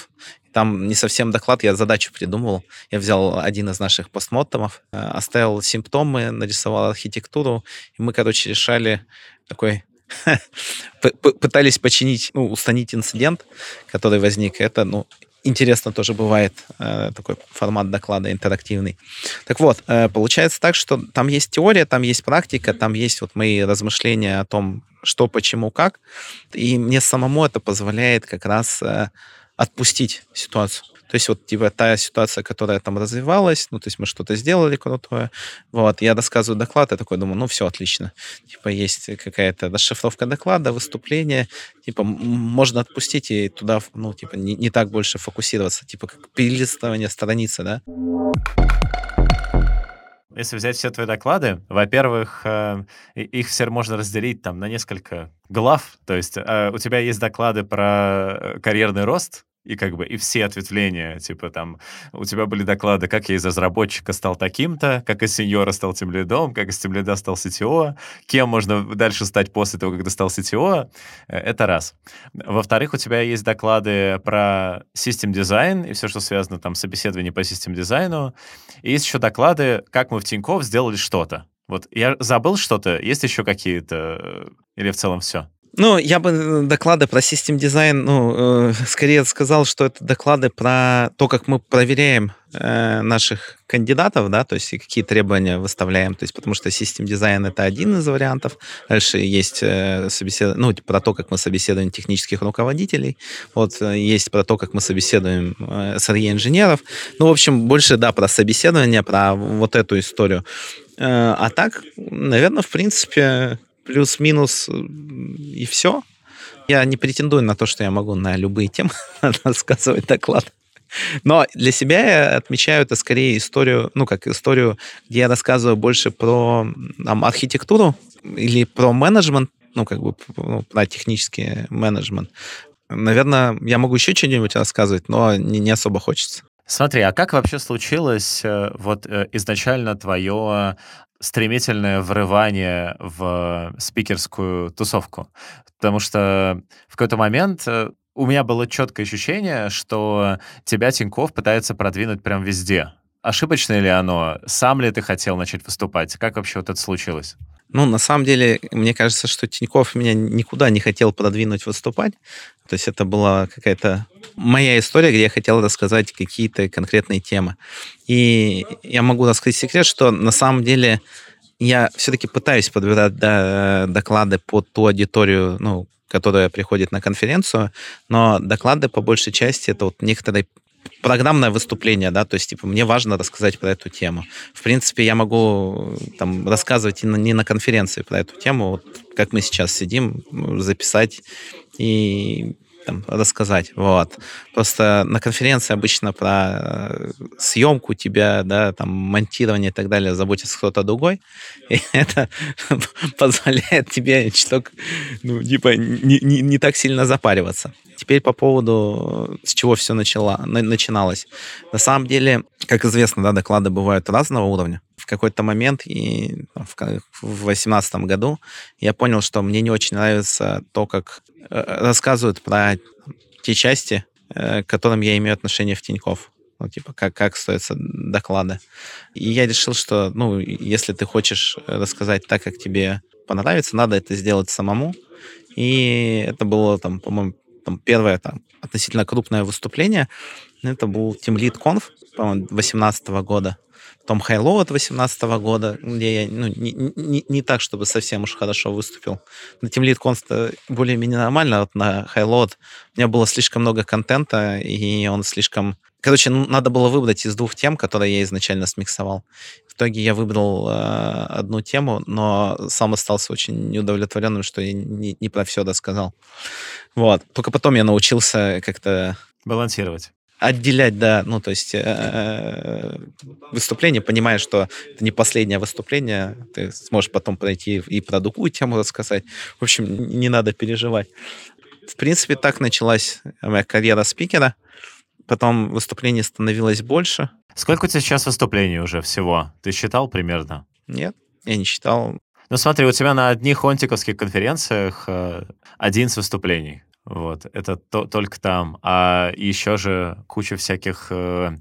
Там не совсем доклад, я задачу придумывал. Я взял один из наших постмоттомов, э, оставил симптомы, нарисовал архитектуру, и мы, короче, решали такой пытались починить, ну, устранить инцидент, который возник. Это, ну, интересно тоже бывает э, такой формат доклада интерактивный. Так вот, э, получается так, что там есть теория, там есть практика, там есть вот мои размышления о том, что, почему, как. И мне самому это позволяет как раз э, отпустить ситуацию. То есть вот типа та ситуация, которая там развивалась, ну, то есть мы что-то сделали крутое, вот, я рассказываю доклад, я такой думаю, ну, все, отлично. Типа есть какая-то расшифровка доклада, выступление, типа можно отпустить и туда, ну, типа не, не так больше фокусироваться, типа как перелистывание страницы, да. Если взять все твои доклады, во-первых, э, их все можно разделить там на несколько глав. То есть э, у тебя есть доклады про э, карьерный рост, и как бы и все ответвления, типа там у тебя были доклады, как я из разработчика стал таким-то, как из сеньора стал тем лидом, как из тем лида стал CTO, кем можно дальше стать после того, когда стал CTO, э, это раз. Во-вторых, у тебя есть доклады про систем дизайн и все, что связано там с собеседованием по систем дизайну, и есть еще доклады, как мы в Тинькофф сделали что-то. Вот я забыл что-то, есть еще какие-то, э, или в целом все? Ну, я бы э, доклады про систем дизайн, ну, э, скорее сказал, что это доклады про то, как мы проверяем э, наших кандидатов, да, то есть какие требования выставляем, то есть потому что систем дизайн это один из вариантов. Дальше есть э, собесед... ну, про то, как мы собеседуем технических руководителей, вот э, есть про то, как мы собеседуем э, SRE-инженеров. Ну, в общем, больше, да, про собеседование, про вот эту историю. Э, а так, наверное, в принципе, плюс-минус и все. Я не претендую на то, что я могу на любые темы рассказывать доклад. Но для себя я отмечаю это скорее историю, ну, как историю, где я рассказываю больше про там, архитектуру или про менеджмент, ну, как бы ну, про технический менеджмент. Наверное, я могу еще что-нибудь рассказывать, но не, не особо хочется. Смотри, а как вообще случилось э, вот э, изначально твое стремительное врывание в спикерскую тусовку. Потому что в какой-то момент э, у меня было четкое ощущение, что тебя Тиньков пытается продвинуть прям везде. Ошибочно ли оно? Сам ли ты хотел начать выступать? Как вообще вот это случилось? Ну, на самом деле, мне кажется, что Тиньков меня никуда не хотел продвинуть выступать. То есть это была какая-то моя история, где я хотел рассказать какие-то конкретные темы. И я могу рассказать секрет, что на самом деле я все-таки пытаюсь подбирать доклады под ту аудиторию, ну, которая приходит на конференцию, но доклады по большей части это вот некоторые программное выступление, да, то есть, типа, мне важно рассказать про эту тему. В принципе, я могу там рассказывать и на, не на конференции про эту тему, вот как мы сейчас сидим, записать и там, рассказать. Вот. Просто на конференции обычно про э, съемку тебя, да, там, монтирование и так далее заботится кто-то другой. И это позволяет тебе чуток, ну, типа, не, не, не так сильно запариваться. Теперь по поводу, с чего все начало, начиналось. На самом деле, как известно, да, доклады бывают разного уровня. В какой-то момент, и в 2018 году, я понял, что мне не очень нравится то, как э, рассказывают про те части, э, к которым я имею отношение в Тинькофф. Ну, типа, как, как стоятся доклады. И я решил, что, ну, если ты хочешь рассказать так, как тебе понравится, надо это сделать самому. И это было, там, по-моему, там, первое там, относительно крупное выступление. Это был Team Lead Conf, по-моему, 2018 года. Потом High от 2018 года, где я ну, не, не, не так, чтобы совсем уж хорошо выступил. На Team Lead Conf более-менее нормально, а вот на High у меня было слишком много контента, и он слишком... Короче, надо было выбрать из двух тем, которые я изначально смиксовал. В итоге я выбрал э, одну тему, но сам остался очень неудовлетворенным, что я не, не про все рассказал. Вот. Только потом я научился как-то... Балансировать отделять, да, ну, то есть э, выступление, понимая, что это не последнее выступление, ты сможешь потом пройти и про другую тему рассказать. В общем, не надо переживать. В принципе, так началась моя карьера спикера. Потом выступлений становилось больше. Сколько у тебя сейчас выступлений уже всего? Ты считал примерно? Нет, я не считал. Ну смотри, у тебя на одних онтиковских конференциях 11 э, выступлений. Вот, это то, только там. А еще же куча всяких э,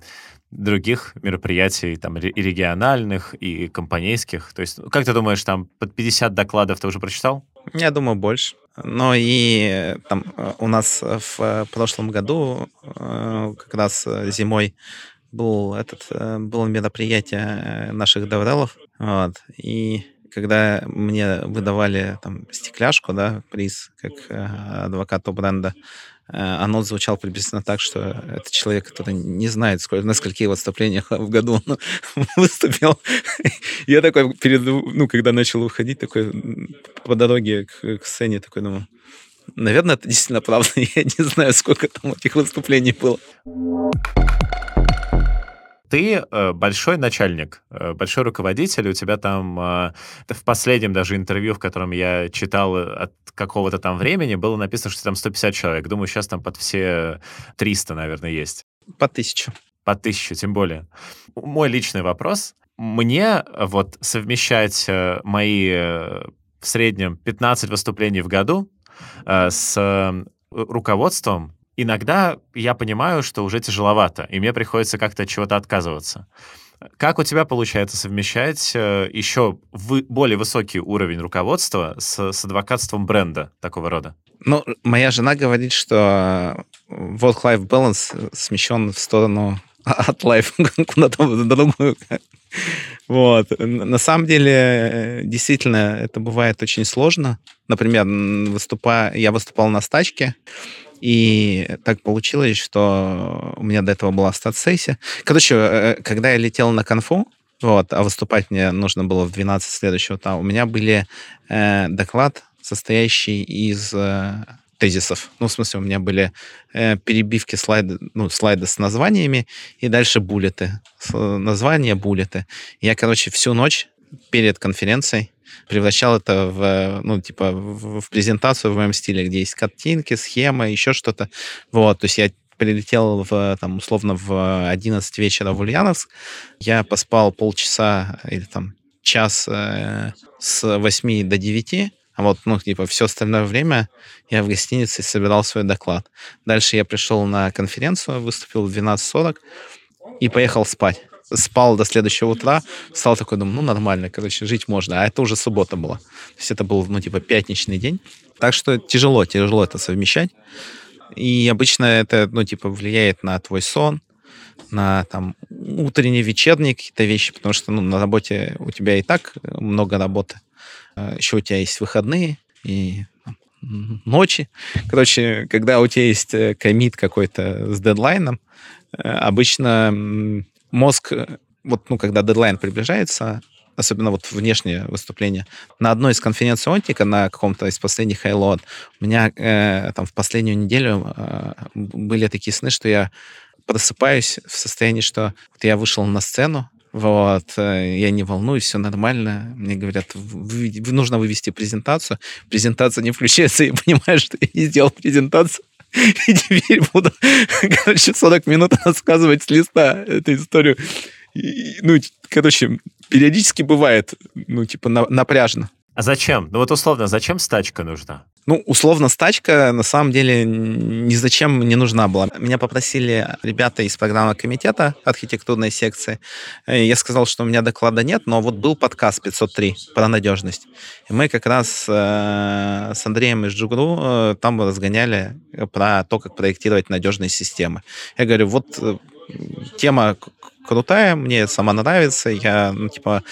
других мероприятий, там, и региональных, и компанейских. То есть, как ты думаешь, там под 50 докладов ты уже прочитал? Я думаю, больше. Но и там у нас в прошлом году, э, как раз зимой, был этот, э, было мероприятие наших деврелов, вот, и когда мне выдавали там стекляшку, да, приз, как э, адвокату бренда, э, оно звучало приблизительно так, что это человек, который не знает, сколько, на скольких выступлениях в году он выступил. Я такой, перед, ну, когда начал уходить, такой по дороге к, к сцене, такой думаю, наверное, это действительно правда. Я не знаю, сколько там этих выступлений было. Ты э, большой начальник, э, большой руководитель, у тебя там э, в последнем даже интервью, в котором я читал от какого-то там времени, было написано, что там 150 человек. Думаю, сейчас там под все 300, наверное, есть. По тысячу. По тысячу, тем более. Мой личный вопрос. Мне вот совмещать мои в среднем 15 выступлений в году с руководством иногда я понимаю, что уже тяжеловато, и мне приходится как-то от чего-то отказываться. Как у тебя получается совмещать э, еще вы, более высокий уровень руководства с, с адвокатством бренда такого рода? Ну, моя жена говорит, что work-life balance смещен в сторону от life куда-то в другую. Вот. На самом деле, действительно, это бывает очень сложно. Например, выступая, я выступал на стачке, и так получилось, что у меня до этого была стат-сессия. Короче, э, когда я летел на конфу, вот, а выступать мне нужно было в 12 следующего там, у меня были э, доклад, состоящий из э, тезисов. Ну, в смысле, у меня были э, перебивки слайды, ну, слайды с названиями, и дальше буллеты. Названия, буллеты. Я, короче, всю ночь перед конференцией превращал это в, ну, типа, в, презентацию в моем стиле, где есть картинки, схемы, еще что-то. Вот, то есть я прилетел в, там, условно в 11 вечера в Ульяновск, я поспал полчаса или там час э, с 8 до 9, а вот, ну, типа, все остальное время я в гостинице собирал свой доклад. Дальше я пришел на конференцию, выступил в 12.40 и поехал спать спал до следующего утра, встал такой, думаю, ну, нормально, короче, жить можно. А это уже суббота была. То есть это был, ну, типа, пятничный день. Так что тяжело, тяжело это совмещать. И обычно это, ну, типа, влияет на твой сон, на там утренний, вечерний какие-то вещи, потому что ну, на работе у тебя и так много работы. А Еще у тебя есть выходные и ночи. Короче, когда у тебя есть э, комит какой-то с дедлайном, э, обычно мозг, э, вот, ну, когда дедлайн приближается, особенно вот внешнее выступление. На одной из конференций Онтика, на каком-то из последних Halo, у меня э, там в последнюю неделю э, были такие сны, что я просыпаюсь в состоянии, что вот я вышел на сцену, вот, э, я не волнуюсь, все нормально. Мне говорят, вы, нужно вывести презентацию. Презентация не включается, я понимаю, что я не сделал презентацию. И теперь буду, короче, 40 минут рассказывать с листа эту историю. И, ну, короче, периодически бывает, ну, типа, на, напряжно. А зачем? Ну вот условно, зачем стачка нужна? Ну, условно, стачка на самом деле ни зачем не нужна была. Меня попросили ребята из программы комитета архитектурной секции. Я сказал, что у меня доклада нет, но вот был подкаст 503 про надежность. И мы как раз э, с Андреем из Джугру э, там разгоняли про то, как проектировать надежные системы. Я говорю, вот э, тема крутая, мне сама нравится, я, ну, типа,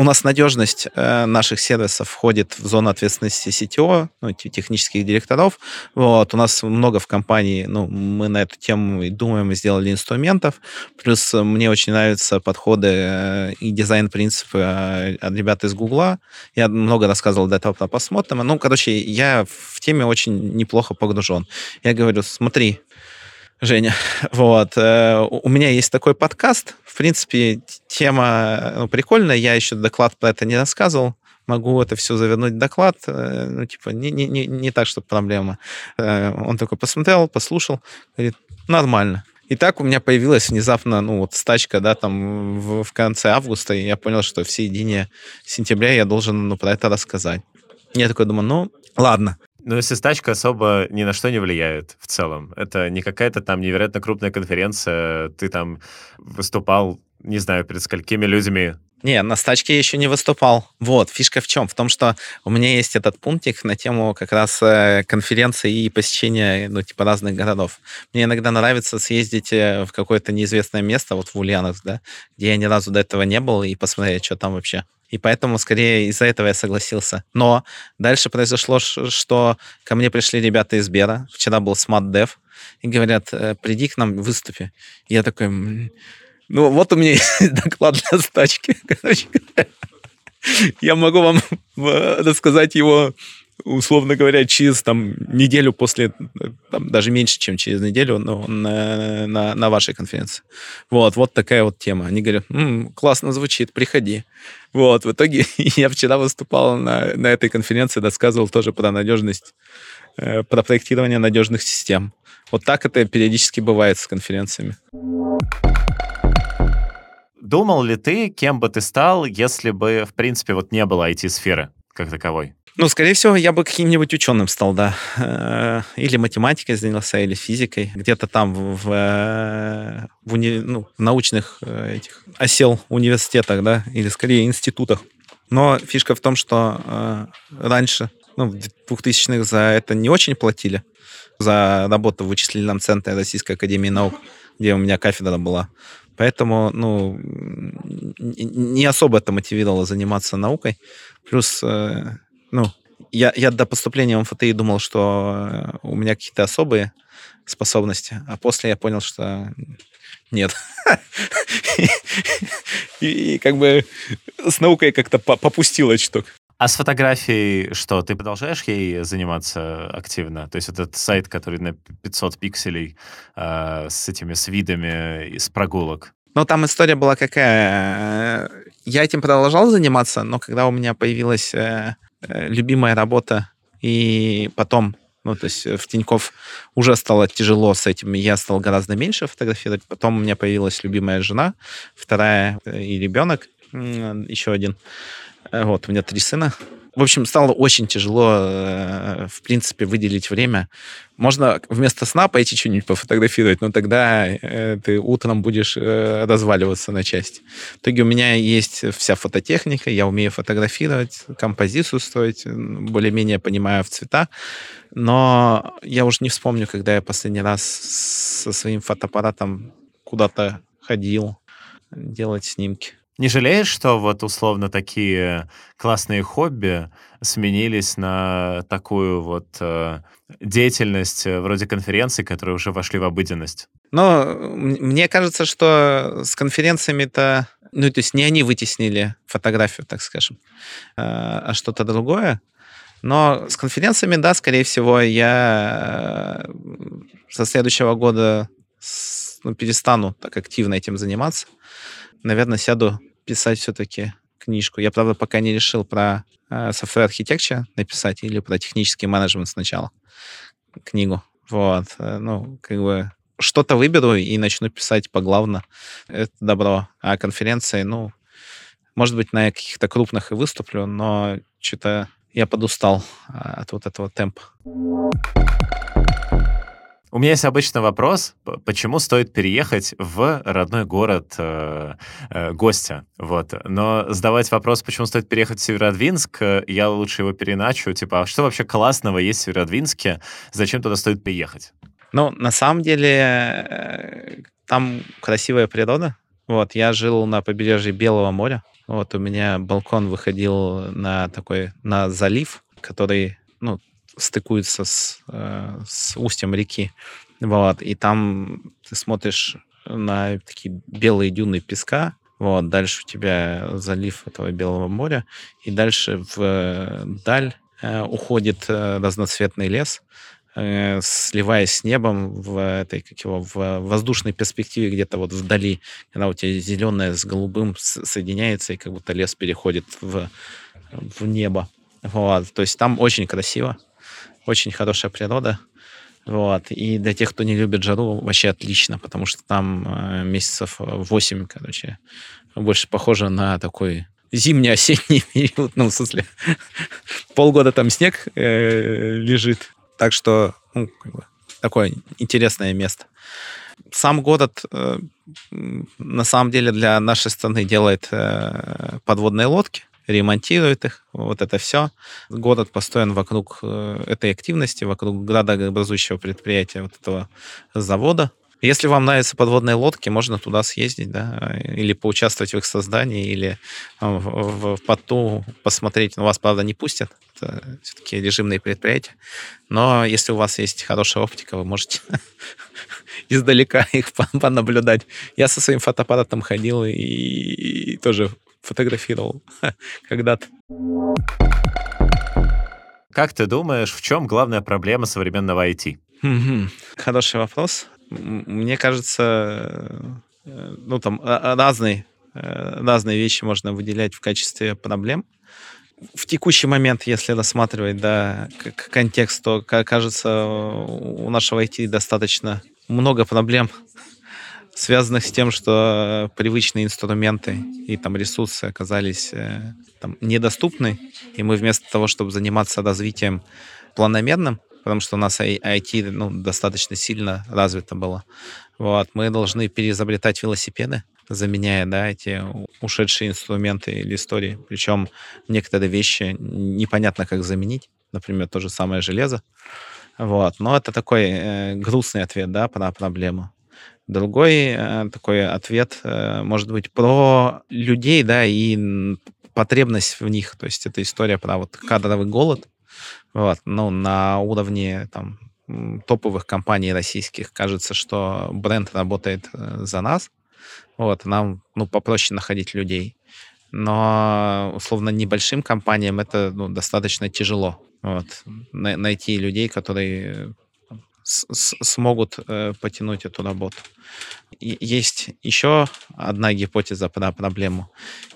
у нас надежность э, наших сервисов входит в зону ответственности CTO, ну, технических директоров. Вот, у нас много в компании, ну, мы на эту тему и думаем, и сделали инструментов. Плюс мне очень нравятся подходы э, и дизайн-принципы э, от ребят из Гугла. Я много рассказывал до этого, посмотрим. Ну, короче, я в теме очень неплохо погружен. Я говорю, смотри, Женя. Вот. Э, у меня есть такой подкаст. В принципе, тема ну, прикольная. Я еще доклад про это не рассказывал. Могу это все завернуть в доклад. Э, ну, типа, не, не, не, не так, чтобы проблема. Э, он такой посмотрел, послушал, говорит, нормально. И так у меня появилась внезапно, ну, вот стачка, да, там в, в конце августа, и я понял, что в середине сентября я должен, ну, про это рассказать. Я такой думаю, ну, ладно. Ну, если стачка особо ни на что не влияет в целом. Это не какая-то там невероятно крупная конференция, ты там выступал, не знаю, перед сколькими людьми. Не, на стачке я еще не выступал. Вот, фишка в чем? В том, что у меня есть этот пунктик на тему как раз э, конференции и посещения, ну, типа, разных городов. Мне иногда нравится съездить э, в какое-то неизвестное место, вот в Ульяновск, да, где я ни разу до этого не был, и посмотреть, что там вообще. И поэтому, скорее, из-за этого я согласился. Но дальше произошло, что ко мне пришли ребята из Бера. Вчера был Dev. И говорят, «Э, приди к нам, выступи. И я такой, ну, вот у меня есть доклад для стачки. Короче, я могу вам э, рассказать его условно говоря, через там неделю после, там, даже меньше, чем через неделю но на, на, на вашей конференции. Вот, вот такая вот тема. Они говорят, М, классно звучит, приходи. Вот, в итоге я вчера выступал на, на этой конференции, рассказывал тоже про надежность, э, про проектирование надежных систем. Вот так это периодически бывает с конференциями. Думал ли ты, кем бы ты стал, если бы, в принципе, вот не было IT-сферы как таковой? Ну, скорее всего, я бы каким-нибудь ученым стал, да. Э, или математикой занялся, или физикой. Где-то там в, в, уни... ну, в научных э, этих осел университетах, да, или скорее институтах. Но фишка в том, что э, раньше, ну, в 2000-х за это не очень платили, за работу в вычислительном центре Российской Академии Наук, где у меня кафедра была. Поэтому, ну, не особо это мотивировало заниматься наукой. Плюс ну, я, я до поступления в МФТИ думал, что э, у меня какие-то особые способности, а после я понял, что нет. И как бы с наукой как-то попустило чуток. А с фотографией что? Ты продолжаешь ей заниматься активно? То есть этот сайт, который на 500 пикселей э, с этими с видами из прогулок. Ну, там история была какая. Я этим продолжал заниматься, но когда у меня появилась э, Э, любимая работа, и потом, ну, то есть в Тиньков уже стало тяжело с этим, я стал гораздо меньше фотографировать, потом у меня появилась любимая жена, вторая э, и ребенок, еще один. Э, вот, у меня три сына. В общем, стало очень тяжело, э, в принципе, выделить время. Можно вместо сна пойти что-нибудь пофотографировать, но тогда э, ты утром будешь э, разваливаться на части. В итоге у меня есть вся фототехника, я умею фотографировать, композицию строить, более-менее понимаю в цветах, но я уже не вспомню, когда я последний раз со своим фотоаппаратом куда-то ходил делать снимки. Не жалеешь, что вот условно такие классные хобби сменились на такую вот э, деятельность э, вроде конференций, которые уже вошли в обыденность? Ну, мне кажется, что с конференциями-то, ну, то есть не они вытеснили фотографию, так скажем, э, а что-то другое. Но с конференциями, да, скорее всего, я э, со следующего года ну, перестану так активно этим заниматься. Наверное, сяду писать все-таки книжку. Я, правда, пока не решил про э, software architecture написать или про технический менеджмент сначала книгу. Вот. Э, ну, как бы что-то выберу и начну писать поглавно. Это добро. А конференции, ну, может быть, на каких-то крупных и выступлю, но что-то я подустал а, от вот этого темпа. У меня есть обычный вопрос, почему стоит переехать в родной город э, э, гостя, вот. Но сдавать вопрос, почему стоит переехать в Северодвинск, э, я лучше его переначу, типа, а что вообще классного есть в Северодвинске, зачем туда стоит приехать? Ну, на самом деле, э, там красивая природа. Вот, я жил на побережье Белого моря. Вот, у меня балкон выходил на такой, на залив, который, ну, стыкуется с, э, с устьем реки. Вот, и там ты смотришь на такие белые дюны песка, вот, дальше у тебя залив этого Белого моря, и дальше в э, даль э, уходит разноцветный лес, сливаясь с небом в этой, как его, в воздушной перспективе где-то вот вдали, когда у тебя зеленое с голубым соединяется, и как будто лес переходит в, в небо. Вот, то есть там очень красиво. Очень хорошая природа. Вот. И для тех, кто не любит жару, вообще отлично, потому что там э, месяцев 8, короче, больше похоже на такой зимний-осенний период, ну, в смысле, полгода там снег э, лежит. Так что, ну, как бы, такое интересное место. Сам город, э, на самом деле, для нашей страны делает э, подводные лодки ремонтирует их, вот это все. Город построен вокруг э, этой активности, вокруг градообразующего предприятия, вот этого завода. Если вам нравятся подводные лодки, можно туда съездить, да, или поучаствовать в их создании, или в, в порту посмотреть. Но вас, правда, не пустят. Это все-таки режимные предприятия. Но если у вас есть хорошая оптика, вы можете издалека их понаблюдать. Я со своим фотоаппаратом ходил и, и тоже фотографировал когда-то. Как ты думаешь, в чем главная проблема современного IT? Хороший вопрос. Мне кажется, э, ну там а, а, разные, э, разные вещи можно выделять в качестве проблем. В текущий момент, если рассматривать да, контекст, то, кажется, у нашего IT достаточно много проблем, связанных с тем, что привычные инструменты и там ресурсы оказались э, там, недоступны, и мы вместо того, чтобы заниматься развитием планомерным, потому что у нас IT ну, достаточно сильно развито было, вот, мы должны переизобретать велосипеды, заменяя да, эти ушедшие инструменты или истории. Причем некоторые вещи непонятно, как заменить. Например, то же самое железо. Вот. Но это такой э, грустный ответ да, про проблему. Другой э, такой ответ э, может быть про людей, да, и потребность в них. То есть это история про вот кадровый голод. Вот, ну, на уровне там топовых компаний российских кажется, что бренд работает э, за нас. Вот, нам, ну, попроще находить людей. Но, условно, небольшим компаниям это ну, достаточно тяжело. Вот, найти людей, которые смогут э, потянуть эту работу. И есть еще одна гипотеза про проблему.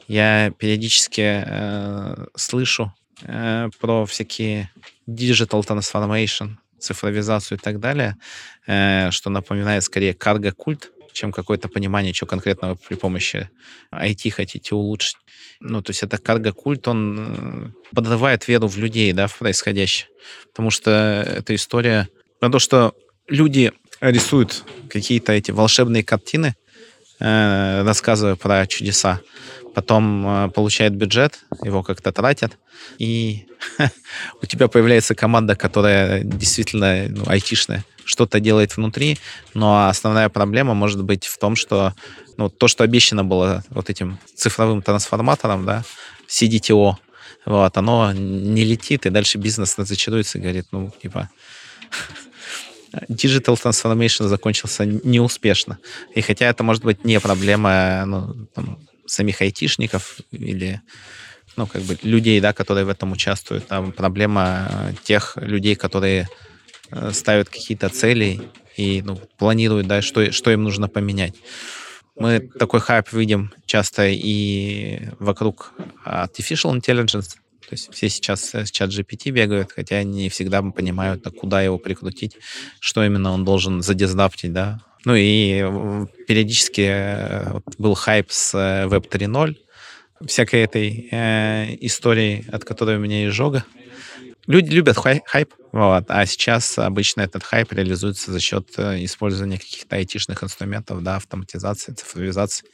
Я периодически э, слышу э, про всякие digital transformation, цифровизацию и так далее, э, что напоминает скорее карго-культ, чем какое-то понимание, что конкретно вы при помощи IT хотите улучшить. Ну, то есть это карго-культ, он э, подрывает веру в людей, да, в происходящее. Потому что эта история про то, что люди рисуют какие-то эти волшебные картины, э, рассказывая про чудеса, потом э, получают бюджет, его как-то тратят, и у тебя появляется команда, которая действительно ну, айтишная, что-то делает внутри, но основная проблема может быть в том, что ну, то, что обещано было вот этим цифровым трансформатором, да, CDTO, вот, оно не летит, и дальше бизнес зачаруется и говорит, ну, типа, digital transformation закончился неуспешно. И хотя это может быть не проблема ну, там, самих айтишников или ну, как бы людей, да, которые в этом участвуют, а проблема тех людей, которые э, ставят какие-то цели и ну, планируют, да, что, что им нужно поменять. Мы такой хайп видим часто и вокруг artificial intelligence, то есть все сейчас с чат GPT бегают, хотя не всегда понимают, куда его прикрутить, что именно он должен задиздаптить, да. Ну и периодически э, был хайп с э, Web 3.0, всякой этой э, истории, от которой у меня изжога. Люди любят хай- хайп, вот, а сейчас обычно этот хайп реализуется за счет э, использования каких-то айтишных инструментов, да, автоматизации, цифровизации.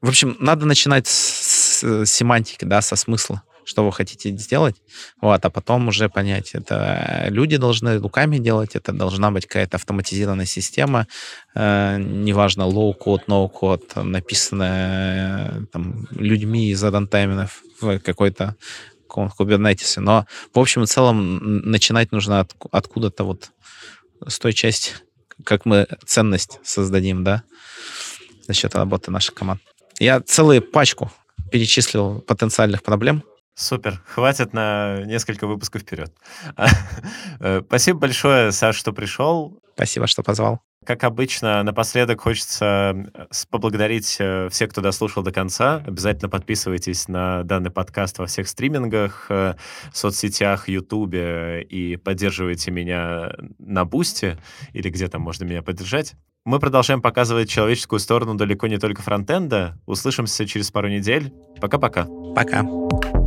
В общем, надо начинать с, с семантики, да, со смысла что вы хотите сделать, вот, а потом уже понять, это люди должны руками делать, это должна быть какая-то автоматизированная система, э, неважно, low-code, no-code, написанная там, людьми из рантайминов в какой-то кубернетисе, но в общем и целом начинать нужно от, откуда-то вот с той части, как мы ценность создадим, да, за счет работы нашей команды. Я целую пачку перечислил потенциальных проблем, Супер. Хватит на несколько выпусков вперед. Э, спасибо большое, Саш, что пришел. Спасибо, что позвал. Как обычно, напоследок хочется э, поблагодарить э, всех, кто дослушал до конца. Обязательно подписывайтесь на данный подкаст во всех стримингах, соцсетях, Ютубе и поддерживайте меня на Бусте или где там можно меня поддержать. Мы продолжаем показывать человеческую сторону далеко не только фронтенда. Услышимся через пару недель. Пока-пока. Пока. -пока. Пока.